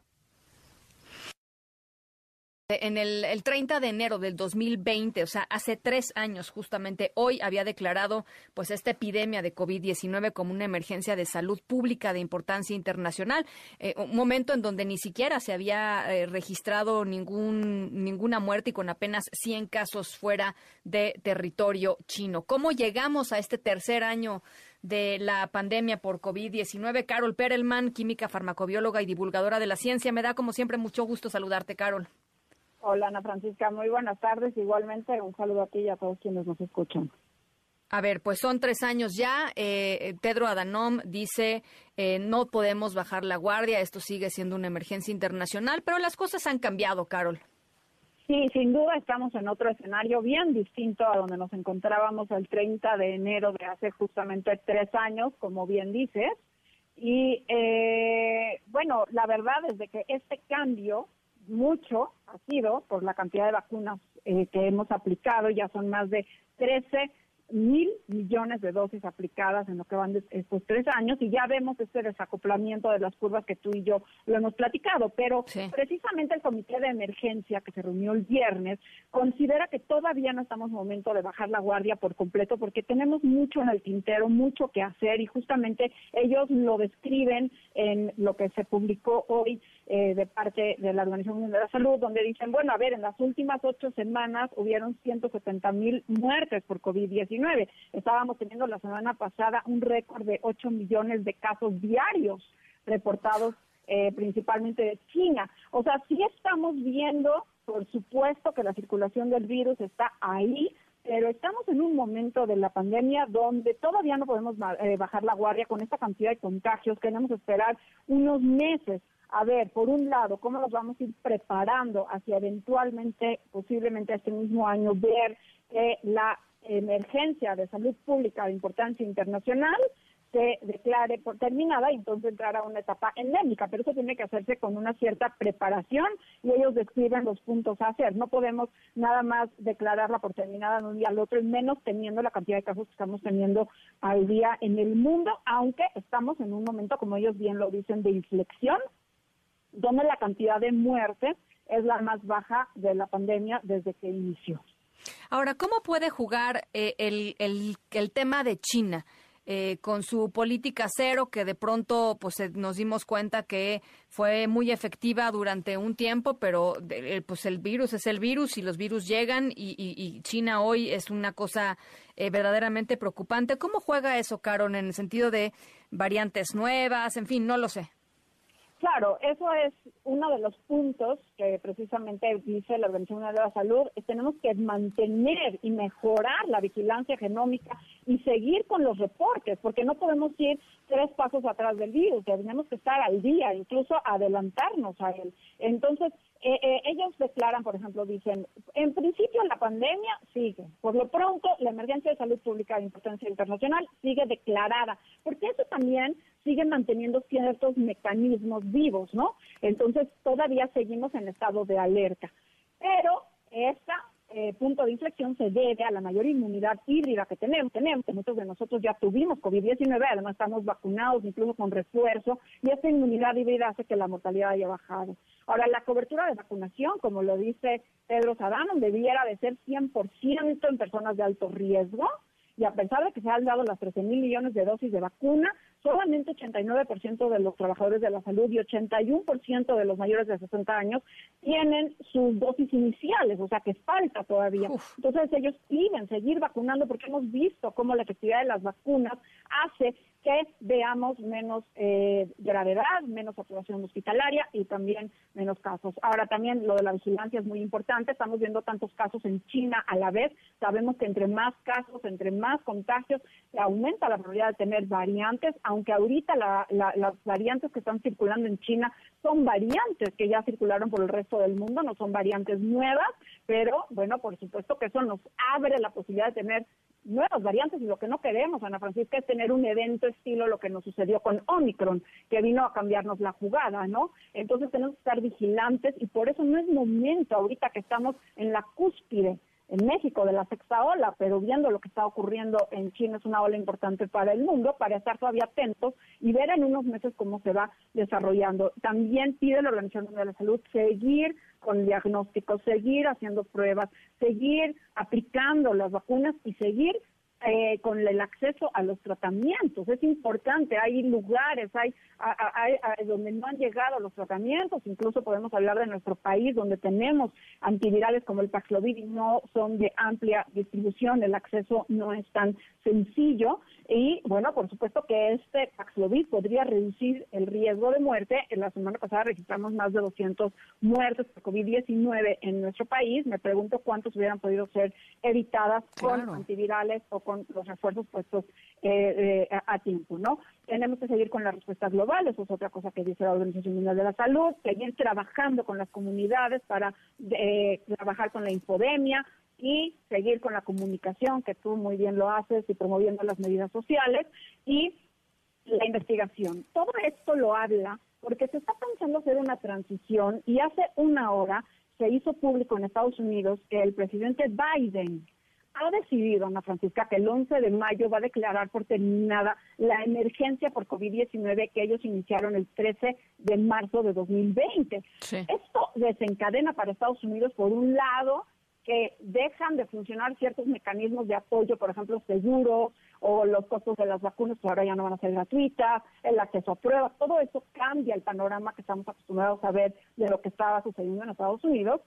En el, 30 de enero del 2020, o sea, hace tres años justamente, hoy había declarado pues esta epidemia de COVID-19 como una emergencia de salud pública de importancia internacional, eh, un momento en donde ni siquiera se había eh, registrado ningún, ninguna muerte y con apenas 100 casos fuera de territorio chino. ¿Cómo llegamos a este tercer año de la pandemia por COVID-19? Carol Perelman, química farmacobióloga y divulgadora de la ciencia. Me da como siempre mucho gusto saludarte, Carol. Hola Ana Francisca, muy buenas tardes. Igualmente un saludo a ti y a todos quienes nos escuchan. A ver, pues son tres años ya. Eh, Pedro Adanom dice, eh, no podemos bajar la guardia, esto sigue siendo una emergencia internacional, pero las cosas han cambiado, Carol. Sí, sin duda estamos en otro escenario bien distinto a donde nos encontrábamos el 30 de enero de hace justamente tres años, como bien dices. Y eh, bueno, la verdad es de que este cambio mucho ha sido por la cantidad de vacunas eh, que hemos aplicado, ya son más de 13 mil millones de dosis aplicadas en lo que van de estos tres años y ya vemos este desacoplamiento de las curvas que tú y yo lo hemos platicado, pero precisamente el comité de emergencia que se reunió el viernes considera que todavía no estamos en momento de bajar la guardia por completo porque tenemos mucho en el tintero, mucho que hacer y justamente ellos lo describen en lo que se publicó hoy eh, de parte de la Organización Mundial de la Salud, donde dicen, bueno, a ver, en las últimas ocho semanas hubieron 170 mil muertes por COVID-19 Estábamos teniendo la semana pasada un récord de 8 millones de casos diarios reportados eh, principalmente de China. O sea, sí estamos viendo, por supuesto, que la circulación del virus está ahí, pero estamos en un momento de la pandemia donde todavía no podemos eh, bajar la guardia con esta cantidad de contagios. Queremos esperar unos meses a ver, por un lado, cómo nos vamos a ir preparando hacia eventualmente, posiblemente este mismo año, ver que la emergencia de salud pública de importancia internacional se declare por terminada y entonces entrar a una etapa endémica, pero eso tiene que hacerse con una cierta preparación y ellos describen los puntos a hacer. No podemos nada más declararla por terminada de un día al otro, y menos teniendo la cantidad de casos que estamos teniendo al día en el mundo, aunque estamos en un momento, como ellos bien lo dicen, de inflexión donde la cantidad de muertes es la más baja de la pandemia desde que inició. Ahora, ¿cómo puede jugar eh, el, el, el tema de China? Eh, con su política cero, que de pronto pues eh, nos dimos cuenta que fue muy efectiva durante un tiempo, pero eh, pues el virus es el virus y los virus llegan y, China hoy es una cosa verdaderamente preocupante. ¿Cómo juega eso, Caron, en el sentido de variantes nuevas? En fin, no lo sé. Claro, eso es uno de los puntos que precisamente dice la Organización Mundial de la Salud, tenemos que mantener y mejorar la vigilancia genómica y seguir con los reportes, porque no podemos ir tres pasos atrás del virus, tenemos que estar al día, incluso adelantarnos a él. Entonces, eh, eh, ellos declaran, por ejemplo, dicen, en principio la pandemia sigue, por lo pronto la emergencia de salud pública de importancia internacional sigue declarada, porque eso también sigue manteniendo ciertos mecanismos vivos, ¿no? Entonces todavía seguimos en estado de alerta. Pero esta eh, punto de inflexión se debe a la mayor inmunidad híbrida que tenemos. Tenemos, muchos de nosotros ya tuvimos COVID-19, además estamos vacunados, incluso con refuerzo, y esta inmunidad híbrida hace que la mortalidad haya bajado. Ahora, la cobertura de vacunación, como lo dice Pedro Sadano, debiera de ser 100% en personas de alto riesgo, y a pesar de que se han dado las 13 mil millones de dosis de vacuna, solamente 89% de los trabajadores de la salud y 81% de los mayores de 60 años tienen sus dosis iniciales, o sea que falta todavía. Entonces ellos piden seguir vacunando porque hemos visto cómo la efectividad de las vacunas hace que veamos menos eh, gravedad, menos saturación hospitalaria y también menos casos. Ahora también lo de la vigilancia es muy importante. Estamos viendo tantos casos en China a la vez. Sabemos que entre más casos, entre más contagios, se aumenta la probabilidad de tener variantes, aunque ahorita las variantes que están circulando en China son variantes que ya circularon por el resto del mundo, no son variantes nuevas, pero bueno, por supuesto que eso nos abre la posibilidad de tener nuevas variantes y lo que no queremos, Ana Francisca, es tener un evento estilo lo que nos sucedió con Omicron, que vino a cambiarnos la jugada, ¿no? Entonces tenemos que estar vigilantes y por eso no es momento ahorita que estamos en la cúspide en México de la sexta ola, pero viendo lo que está ocurriendo en China es una ola importante para el mundo, para estar todavía atentos y ver en unos meses cómo se va desarrollando. También pide la Organización Mundial de la Salud seguir con diagnósticos, seguir haciendo pruebas, seguir aplicando las vacunas y seguir eh, con el acceso a los tratamientos. Es importante, hay lugares, hay, donde no han llegado los tratamientos, incluso podemos hablar de nuestro país donde tenemos antivirales como el Paxlovid y no son de amplia distribución, el acceso no es tan sencillo y bueno, por supuesto que este Paxlovid podría reducir el riesgo de muerte. En la semana pasada registramos más de 200 muertes por COVID-19 en nuestro país. Me pregunto cuántos hubieran podido ser evitadas con antivirales o con los refuerzos puestos eh, eh, a, tiempo, ¿no? Tenemos que seguir con las respuestas globales, es otra cosa que dice la Organización Mundial de la Salud, seguir trabajando con las comunidades para eh, trabajar con la infodemia, y seguir con la comunicación, que tú muy bien lo haces, y promoviendo las medidas sociales, y la investigación. Todo esto lo habla porque se está pensando hacer una transición y hace una hora se hizo público en Estados Unidos que el presidente Biden ha decidido, Ana Francisca, que el 11 de mayo va a declarar por terminada la emergencia por COVID-19 que ellos iniciaron el 13 de marzo de 2020. Esto desencadena para Estados Unidos, por un lado, que dejan de funcionar ciertos mecanismos de apoyo, por ejemplo, seguro o los costos de las vacunas que ahora ya no van a ser gratuitas, el acceso a pruebas, todo eso cambia el panorama que estamos acostumbrados a ver de lo que estaba sucediendo en Estados Unidos.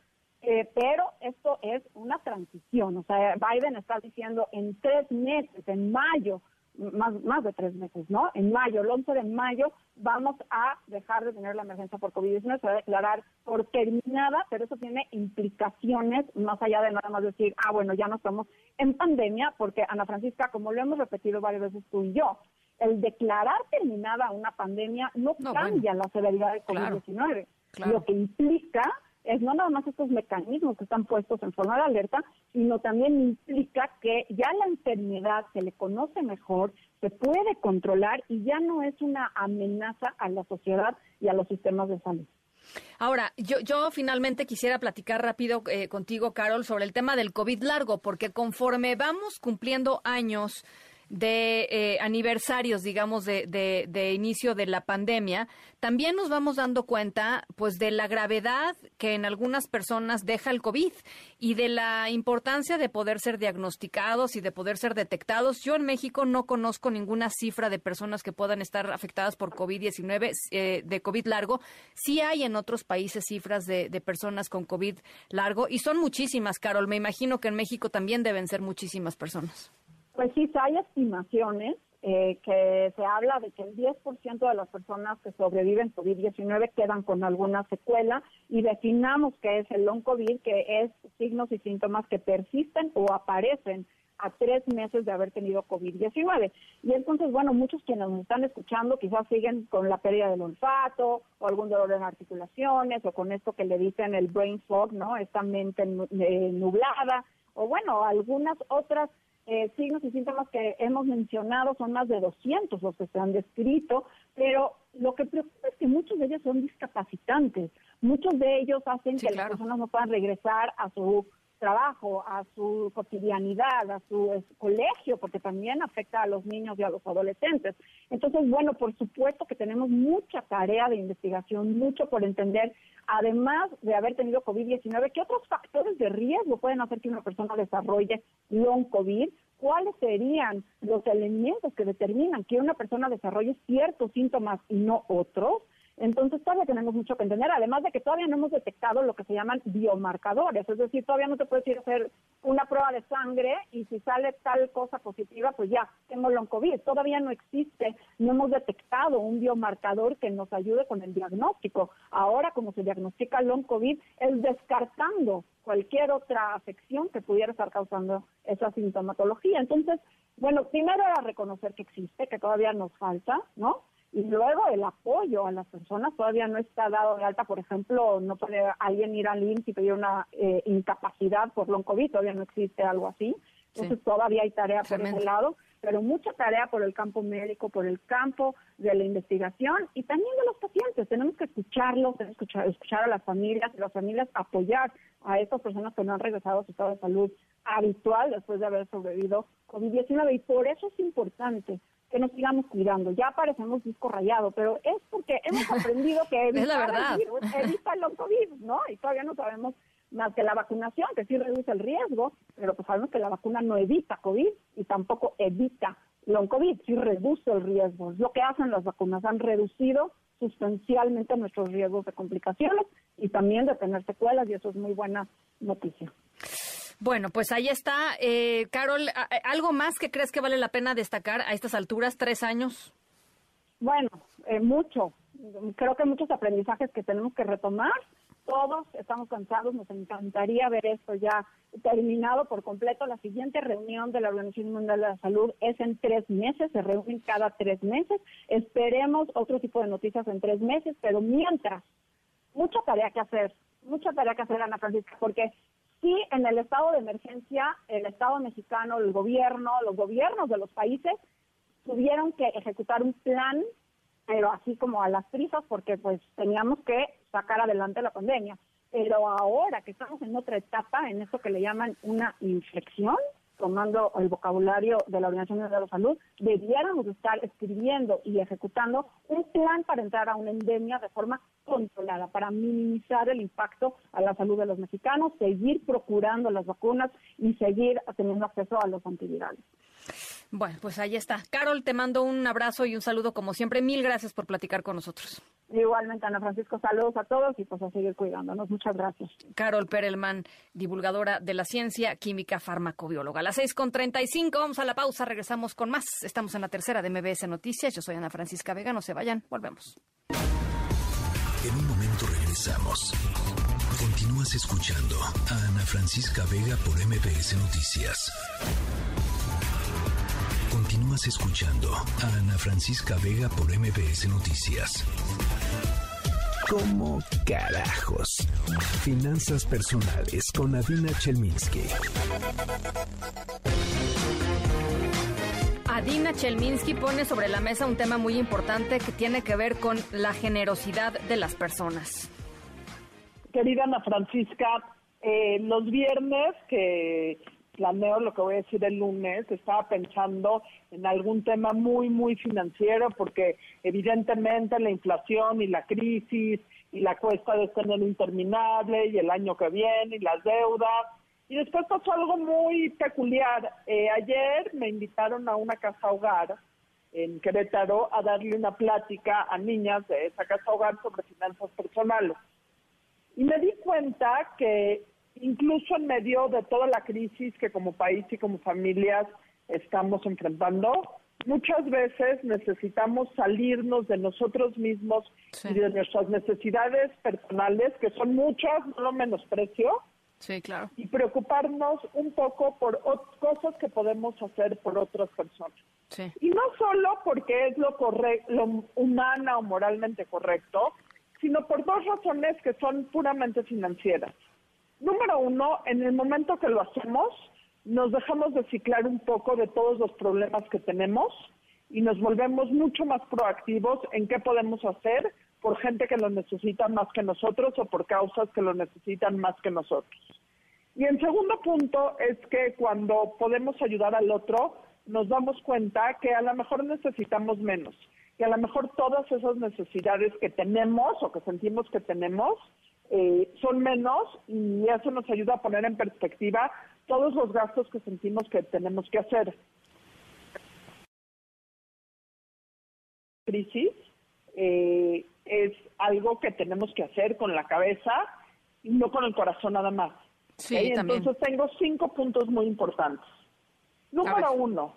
Eh, pero esto es una transición, o sea, Biden está diciendo en tres meses, en mayo, más, más de tres meses, ¿no? En mayo, el 11 de mayo, vamos a dejar de tener la emergencia por COVID-19, se va a declarar por terminada, pero eso tiene implicaciones más allá de nada más decir, ah, bueno, ya no estamos en pandemia, porque Ana Francisca, como lo hemos repetido varias veces tú y yo, el declarar terminada una pandemia no, cambia la severidad de COVID-19. Lo que implica es no nada más estos mecanismos que están puestos en forma de alerta, sino también implica que ya la enfermedad se le conoce mejor, se puede controlar y ya no es una amenaza a la sociedad y a los sistemas de salud. Ahora, yo, yo finalmente quisiera platicar rápido eh, contigo, Carol, sobre el tema del COVID largo, porque conforme vamos cumpliendo años de eh, aniversarios, digamos, de, de, inicio de la pandemia, también nos vamos dando cuenta, pues, de la gravedad que en algunas personas deja el COVID y de la importancia de poder ser diagnosticados y de poder ser detectados. Yo en México no conozco ninguna cifra de personas que puedan estar afectadas por COVID-19, eh, de COVID largo. Sí hay en otros países cifras de, de personas con COVID largo y son muchísimas, Carol. Me imagino que en México también deben ser muchísimas personas. Pues sí, hay estimaciones eh, que se habla de que el 10% de las personas que sobreviven COVID-19 quedan con alguna secuela y definamos que es el long COVID, que es signos y síntomas que persisten o aparecen a tres meses de haber tenido COVID-19. Y entonces, bueno, muchos quienes nos están escuchando quizás siguen con la pérdida del olfato o algún dolor en articulaciones o con esto que le dicen el brain fog, ¿no? Esta mente eh, nublada o bueno, algunas otras eh, signos y síntomas que hemos mencionado son más de 200 los que se han descrito, pero lo que preocupa es que muchos de ellos son discapacitantes. Muchos de ellos hacen que las personas no puedan regresar a su trabajo, a su cotidianidad, a su colegio, porque también afecta a los niños y a los adolescentes. Entonces, bueno, por supuesto que tenemos mucha tarea de investigación, mucho por entender, además de haber tenido COVID-19, qué otros factores de riesgo pueden hacer que una persona desarrolle long COVID, cuáles serían los elementos que determinan que una persona desarrolle ciertos síntomas y no otros. Entonces todavía tenemos mucho que entender, además de que todavía no hemos detectado lo que se llaman biomarcadores, es decir, todavía no te puedes ir a hacer una prueba de sangre y si sale tal cosa positiva, pues ya, tengo long COVID. Todavía no existe, no hemos detectado un biomarcador que nos ayude con el diagnóstico. Ahora, como se diagnostica long COVID, es descartando cualquier otra afección que pudiera estar causando esa sintomatología. Entonces, bueno, primero era reconocer que existe, que todavía nos falta, ¿no? Y luego el apoyo a las personas todavía no está dado de alta, por ejemplo, no puede alguien ir al IMSS y pedir una eh, incapacidad por long COVID, todavía no existe algo así. Entonces todavía hay tarea por ese lado, pero mucha tarea por el campo médico, por el campo de la investigación y también de los pacientes. Tenemos que escucharlos, tenemos que escuchar, escuchar a las familias y las familias apoyar a estas personas que no han regresado a su estado de salud habitual después de haber sobrevivido COVID-19 y por eso es importante que nos sigamos cuidando. Ya parecemos disco rayado, pero es porque hemos aprendido que evitar el virus evita el COVID, ¿no? Y todavía no sabemos más que la vacunación, que sí reduce el riesgo, pero pues sabemos que la vacuna no evita COVID y tampoco evita long COVID, sí reduce el riesgo. Es lo que hacen las vacunas, han reducido sustancialmente nuestros riesgos de complicaciones y también de tener secuelas y eso es muy buena noticia. Bueno, pues ahí está. Eh, Carol, ¿algo más que crees que vale la pena destacar a estas alturas, tres años? Bueno, eh, mucho. Creo que muchos aprendizajes que tenemos que retomar. Todos estamos cansados, nos encantaría ver esto ya terminado por completo. La siguiente reunión de la Organización Mundial de la Salud es en tres meses, se reúnen cada tres meses. Esperemos otro tipo de noticias en tres meses, pero mientras, mucha tarea que hacer, mucha tarea que hacer, Ana Francisca, porque Sí, en el estado de emergencia, el Estado mexicano, el gobierno, los gobiernos de los países tuvieron que ejecutar un plan, pero así como a las prisas, porque pues teníamos que sacar adelante la pandemia. Pero ahora que estamos en otra etapa, en eso que le llaman una infección, tomando el vocabulario de la Organización Mundial de la Salud, debiéramos estar escribiendo y ejecutando un plan para entrar a una endemia de forma controlada, para minimizar el impacto a la salud de los mexicanos, seguir procurando las vacunas y seguir teniendo acceso a los antivirales. Bueno, pues ahí está. Carol, te mando un abrazo y un saludo como siempre. Mil gracias por platicar con nosotros. Igualmente, Ana Francisco, saludos a todos y pues a seguir cuidándonos. Muchas gracias. Carol Perelman, divulgadora de la ciencia química farmacobióloga. A las seis con treinta y cinco, vamos a la pausa, regresamos con más. Estamos en la tercera de MBS Noticias. Yo soy Ana Francisca Vega, no se vayan, volvemos. En un momento regresamos. Continúas escuchando a Ana Francisca Vega por MBS Noticias. Continúas escuchando a Ana Francisca Vega por MBS Noticias. ¿Cómo carajos? Finanzas personales con Adina Chelminsky. Adina Chelminsky pone sobre la mesa un tema muy importante que tiene que ver con la generosidad de las personas. Querida Ana Francisca, eh, los viernes que planeo lo que voy a decir el lunes, estaba pensando en algún tema muy, muy financiero, porque evidentemente la inflación y la crisis y la cuesta de tener interminable y el año que viene y las deudas. Y después pasó algo muy peculiar. Eh, ayer me invitaron a una casa hogar en Querétaro a darle una plática a niñas de esa casa hogar sobre finanzas personales. Y me di cuenta que incluso en medio de toda la crisis que como país y como familias estamos enfrentando, muchas veces necesitamos salirnos de nosotros mismos y de nuestras necesidades personales, que son muchas, no lo menosprecio. Sí, claro. Y preocuparnos un poco por cosas que podemos hacer por otras personas. Sí. Y no solo porque es lo, lo humana o moralmente correcto, sino por dos razones que son puramente financieras. Número uno, en el momento que lo hacemos, nos dejamos de ciclar un poco de todos los problemas que tenemos y nos volvemos mucho más proactivos en qué podemos hacer por gente que lo necesita más que nosotros o por causas que lo necesitan más que nosotros. Y el segundo punto es que cuando podemos ayudar al otro, nos damos cuenta que a lo mejor necesitamos menos, y a lo mejor todas esas necesidades que tenemos o que sentimos que tenemos eh, son menos y eso nos ayuda a poner en perspectiva todos los gastos que sentimos que tenemos que hacer. Crisis eh, es algo que tenemos que hacer con la cabeza y no con el corazón nada más. Sí, Entonces tengo cinco puntos muy importantes. Número uno,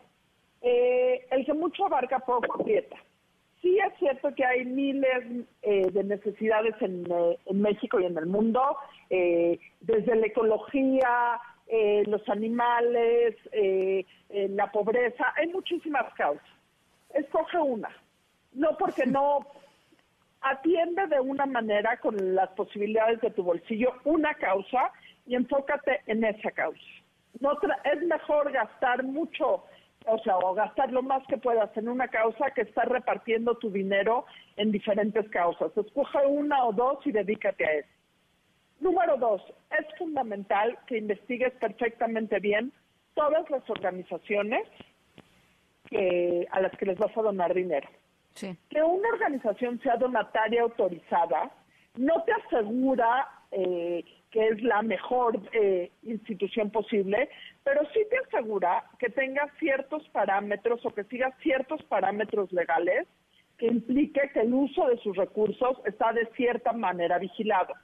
eh, el que mucho abarca poco aprieta. Sí es cierto que hay miles eh, de necesidades en, eh, en, México y en el mundo, eh, desde la ecología, los animales, la pobreza, hay muchísimas causas. Escoge una, no porque no atiende de una manera con las posibilidades de tu bolsillo una causa y enfócate en esa causa. No es mejor gastar mucho o sea, o gastar lo más que puedas en una causa que estar repartiendo tu dinero en diferentes causas. Escoge una o dos y dedícate a eso. Número dos, es fundamental que investigues perfectamente bien todas las organizaciones a las que les vas a donar dinero. Que una organización sea donataria autorizada no te asegura eh, que es la mejor eh, institución posible, pero sí te asegura que tenga ciertos parámetros o que siga ciertos parámetros legales que implique que el uso de sus recursos está de cierta manera vigilado.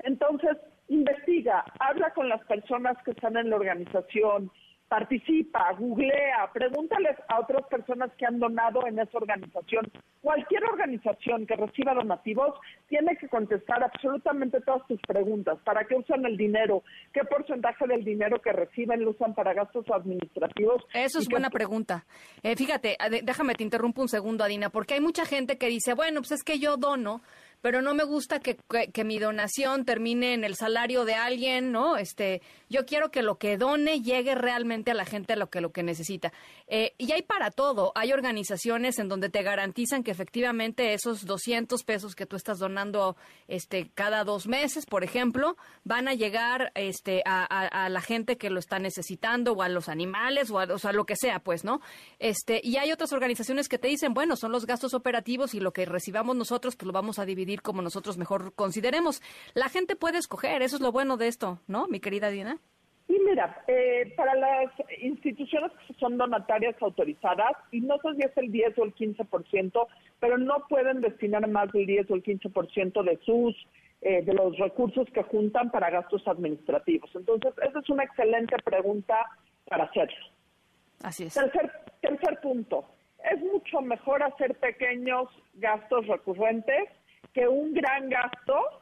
Entonces, investiga, habla con las personas que están en la organización, participa, googlea, pregúntales a otras personas que han donado en esa organización. Cualquier organización que reciba donativos tiene que contestar absolutamente todas tus preguntas. ¿Para qué usan el dinero? ¿Qué porcentaje del dinero que reciben lo usan para gastos administrativos? Eso es buena pregunta. Eh, fíjate, déjame te interrumpo un segundo, Adina, porque hay mucha gente que dice, bueno, pues es que yo dono, pero no me gusta que, que, mi donación termine en el salario de alguien, ¿no? Este, yo quiero que lo que done llegue realmente a la gente a lo que lo que necesita. Eh, y hay para todo. Hay organizaciones en donde te garantizan que efectivamente esos 200 pesos que tú estás donando este, cada dos meses, por ejemplo, van a llegar este, a, la gente que lo está necesitando o a los animales o a, o sea, lo que sea, pues, ¿no? Este, y hay otras organizaciones que te dicen, bueno, son los gastos operativos y lo que recibamos nosotros, pues lo vamos a dividir como nosotros mejor consideremos. La gente puede escoger, eso es lo bueno de esto, ¿no, mi querida Diana? Y mira, eh, para las instituciones que son donatarias autorizadas, y no sé si es el 10 o el 15%, pero no pueden destinar más del 10 o el 15% de sus eh, de los recursos que juntan para gastos administrativos. Entonces, esa es una excelente pregunta para hacerlo. Así es. Tercer, tercer punto, es mucho mejor hacer pequeños gastos recurrentes que un gran gasto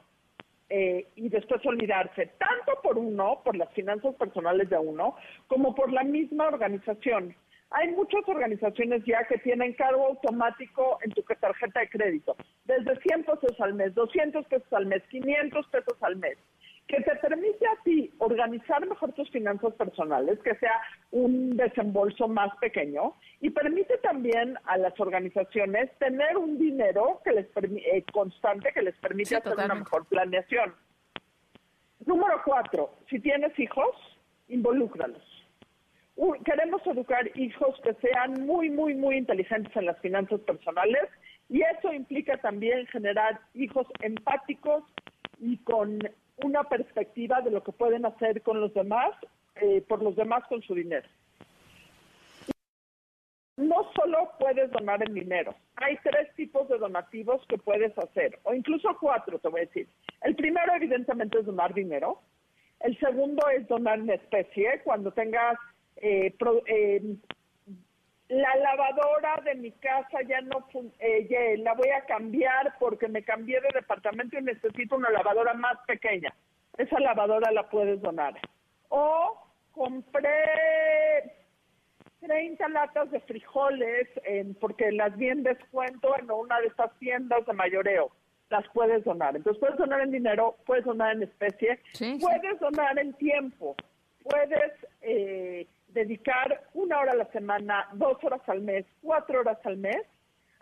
eh, y después olvidarse, tanto por uno, por las finanzas personales de uno, como por la misma organización. Hay muchas organizaciones ya que tienen cargo automático en tu tarjeta de crédito, desde 100 pesos al mes, 200 pesos al mes, 500 pesos al mes que te permite a ti organizar mejor tus finanzas personales, que sea un desembolso más pequeño y permite también a las organizaciones tener un dinero que les eh, constante que les permite hacer una mejor planeación. Número cuatro, si tienes hijos, involúcralos. queremos educar hijos que sean muy, muy, muy inteligentes en las finanzas personales y eso implica también generar hijos empáticos y con una perspectiva de lo que pueden hacer con los demás, eh, por los demás con su dinero. No solo puedes donar el dinero, hay tres tipos de donativos que puedes hacer, o incluso cuatro, te voy a decir. El primero, evidentemente, es donar dinero. El segundo es donar en especie, cuando tengas eh, eh, la lavadora de mi casa ya no eh, la voy a cambiar porque me cambié de departamento y necesito una lavadora más pequeña. Esa lavadora la puedes donar. O compré 30 latas de frijoles porque las vi en descuento en una de estas tiendas de mayoreo. Las puedes donar. Entonces puedes donar en dinero, puedes donar en especie, puedes donar en tiempo, puedes eh, dedicar una hora a la semana, dos horas al mes, cuatro horas al mes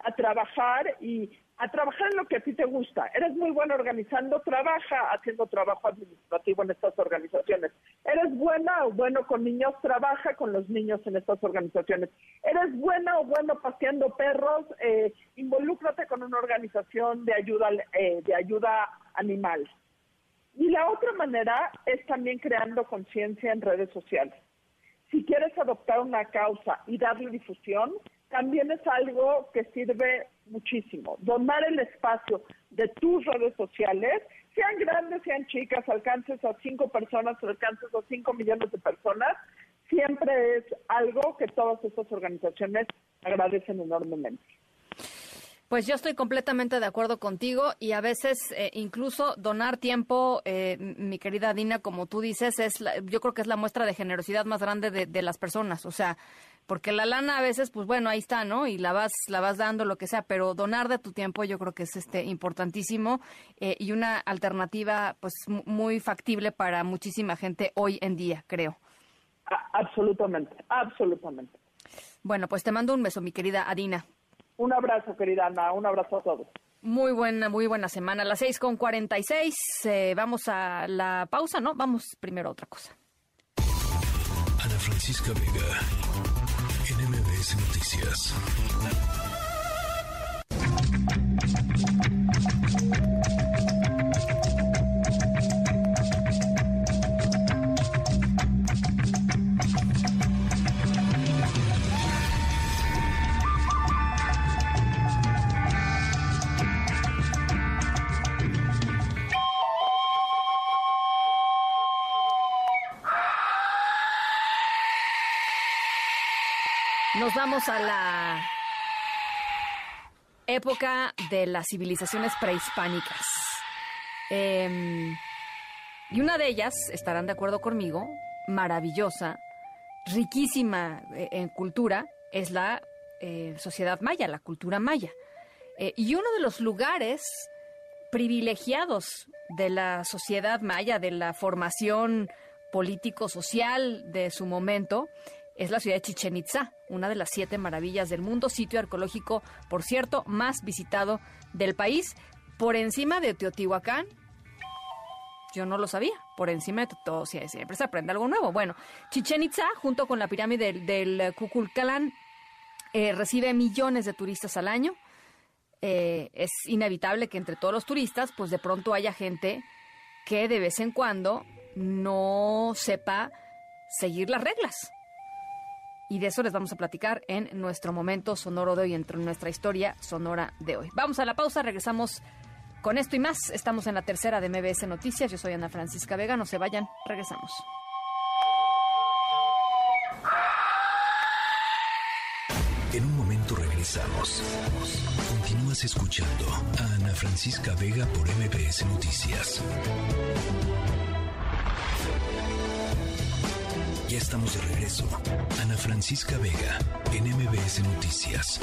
a trabajar y a trabajar en lo que a ti te gusta. Eres muy bueno organizando, trabaja haciendo trabajo administrativo en estas organizaciones. Eres buena o bueno con niños, trabaja con los niños en estas organizaciones. Eres buena o bueno paseando perros, eh, involúcrate con una organización de ayuda, eh, de ayuda animal. Y la otra manera es también creando conciencia en redes sociales si quieres adoptar una causa y darle difusión, también es algo que sirve muchísimo. Donar el espacio de tus redes sociales, sean grandes, sean chicas, alcances a cinco personas, alcances a cinco millones de personas, siempre es algo que todas estas organizaciones agradecen enormemente. Pues yo estoy completamente de acuerdo contigo y a veces eh, incluso donar tiempo, eh, mi querida Dina, como tú dices, es yo creo que es la muestra de generosidad más grande de, las personas. O sea, porque la lana a veces, pues bueno, ahí está, ¿no? Y la vas, la vas dando lo que sea, pero donar de tu tiempo yo creo que es este importantísimo eh, y una alternativa, pues muy factible para muchísima gente hoy en día, creo. absolutamente, absolutamente. Bueno, pues te mando un beso, mi querida Adina. Un abrazo, querida Ana, un abrazo a todos. Muy buena, muy buena semana. A las seis con cuarenta y seis, eh, vamos a la pausa, ¿no? Vamos primero a otra cosa. Ana Francisca Vega, NMBS Noticias. A la época de las civilizaciones prehispánicas. Em, y una de ellas, estarán de acuerdo conmigo, maravillosa, riquísima eh, en cultura, es la eh, sociedad maya, la cultura maya. Eh, y uno de los lugares privilegiados de la sociedad maya, de la formación político-social de su momento, es la ciudad de Chichen Itza, una de las siete maravillas del mundo, sitio arqueológico, por cierto, más visitado del país, por encima de Teotihuacán. Yo no lo sabía, por encima de todo, siempre se aprende algo nuevo. Bueno, Chichen Itza, junto con la pirámide del, del eh, recibe millones de turistas al año. Eh, es inevitable que entre todos los turistas, pues de pronto haya gente que de vez en cuando no sepa seguir las reglas y de eso les vamos a platicar en nuestro momento sonoro de hoy, entre nuestra historia sonora de hoy. Vamos a la pausa, regresamos con esto y más. Estamos en la tercera de MBS Noticias. Yo soy Ana Francisca Vega. No se vayan, regresamos. En un momento regresamos. Continúas escuchando a Ana Francisca Vega por MBS Noticias. Ya estamos de regreso. Ana Francisca Vega, en Noticias.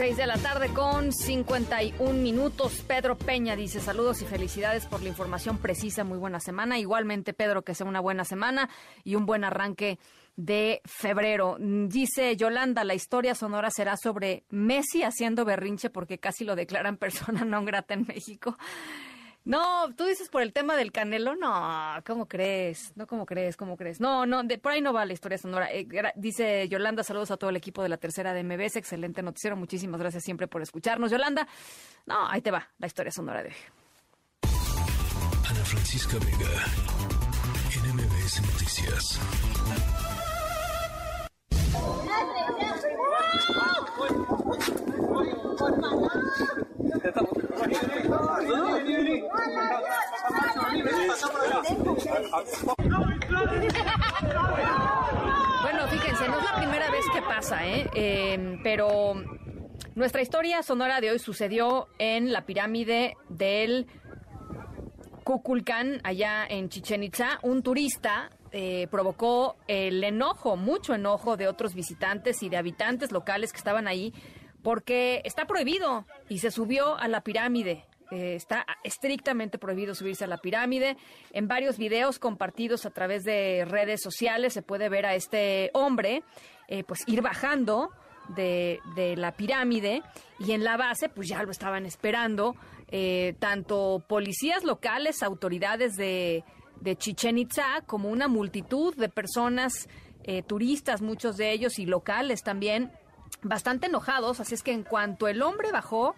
6 de la tarde con 51 minutos. Pedro Peña dice saludos y felicidades por la información precisa. Muy buena semana. Igualmente, Pedro, que sea una buena semana y un buen arranque de febrero. Dice Yolanda, la historia sonora será sobre Messi haciendo berrinche porque casi lo declaran persona no grata en México. No, tú dices por el tema del Canelo, no, ¿cómo crees? No, ¿cómo crees? ¿Cómo crees? No, no, de, por ahí no va la historia sonora. Eh, dice Yolanda, saludos a todo el equipo de la tercera de MBS, excelente noticiero, muchísimas gracias siempre por escucharnos. Yolanda, no, ahí te va la historia sonora de Ana Francisca Vega, en MBS Noticias. Bueno, fíjense, no es la primera vez que pasa, ¿eh? eh pero nuestra historia sonora de hoy sucedió en la pirámide del Kukulcán, allá en Chichen Itza. Un turista eh, provocó el enojo, mucho enojo de otros visitantes y de habitantes locales que estaban ahí, porque está prohibido y se subió a la pirámide. Eh, está estrictamente prohibido subirse a la pirámide. En varios videos compartidos a través de redes sociales se puede ver a este hombre eh, pues ir bajando de, de, la pirámide y en la base pues ya lo estaban esperando tanto policías locales, autoridades de, de Chichen Itza, como una multitud de personas, eh, turistas, muchos de ellos y locales también, bastante enojados. Así es que en cuanto el hombre bajó,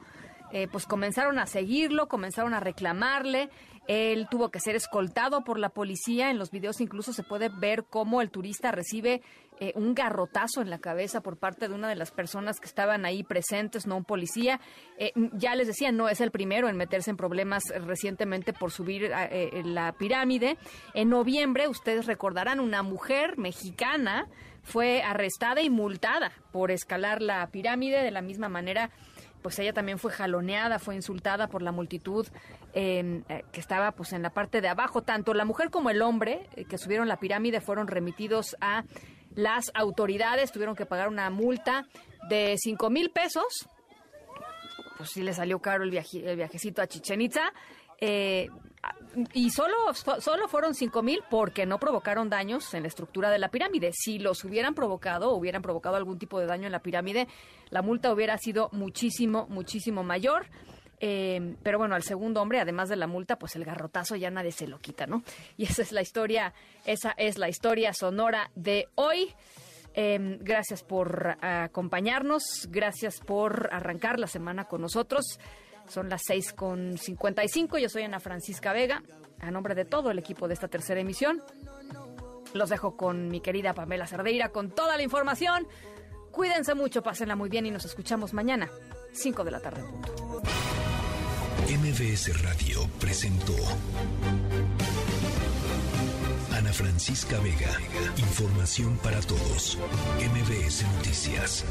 eh, pues comenzaron a seguirlo, comenzaron a reclamarle. Él tuvo que ser escoltado por la policía. En los videos incluso se puede ver cómo el turista recibe eh, un garrotazo en la cabeza por parte de una de las personas que estaban ahí presentes, no un policía. Eh, ya les decía, no es el primero en meterse en problemas recientemente por subir eh, la pirámide. En noviembre, ustedes recordarán, una mujer mexicana fue arrestada y multada por escalar la pirámide de la misma manera pues ella también fue jaloneada, fue insultada por la multitud em, eh, que estaba pues en la parte de abajo. Tanto la mujer como el hombre eh, que subieron la pirámide fueron remitidos a las autoridades, tuvieron que pagar una multa de 5 mil pesos. Pues sí le salió caro el, viajecito a Chichen Itza. Eh, y solo, solo fueron 5 mil porque no provocaron daños en la estructura de la pirámide. Si los hubieran provocado hubieran provocado algún tipo de daño en la pirámide, la multa hubiera sido muchísimo, muchísimo mayor. Eh, pero bueno, al segundo hombre, además de la multa, pues el garrotazo ya nadie se lo quita, ¿no? Y esa es la historia, esa es la historia sonora de hoy. Eh, gracias por acompañarnos, gracias por arrancar la semana con nosotros. Son las 6 con 55. Yo soy Ana Francisca Vega. A nombre de todo el equipo de esta tercera emisión, los dejo con mi querida Pamela Cerdeira con toda la información. Cuídense mucho, pásenla muy bien y nos escuchamos mañana, 5 de la tarde. MBS Radio presentó Ana Francisca Vega. Información para todos. MBS Noticias.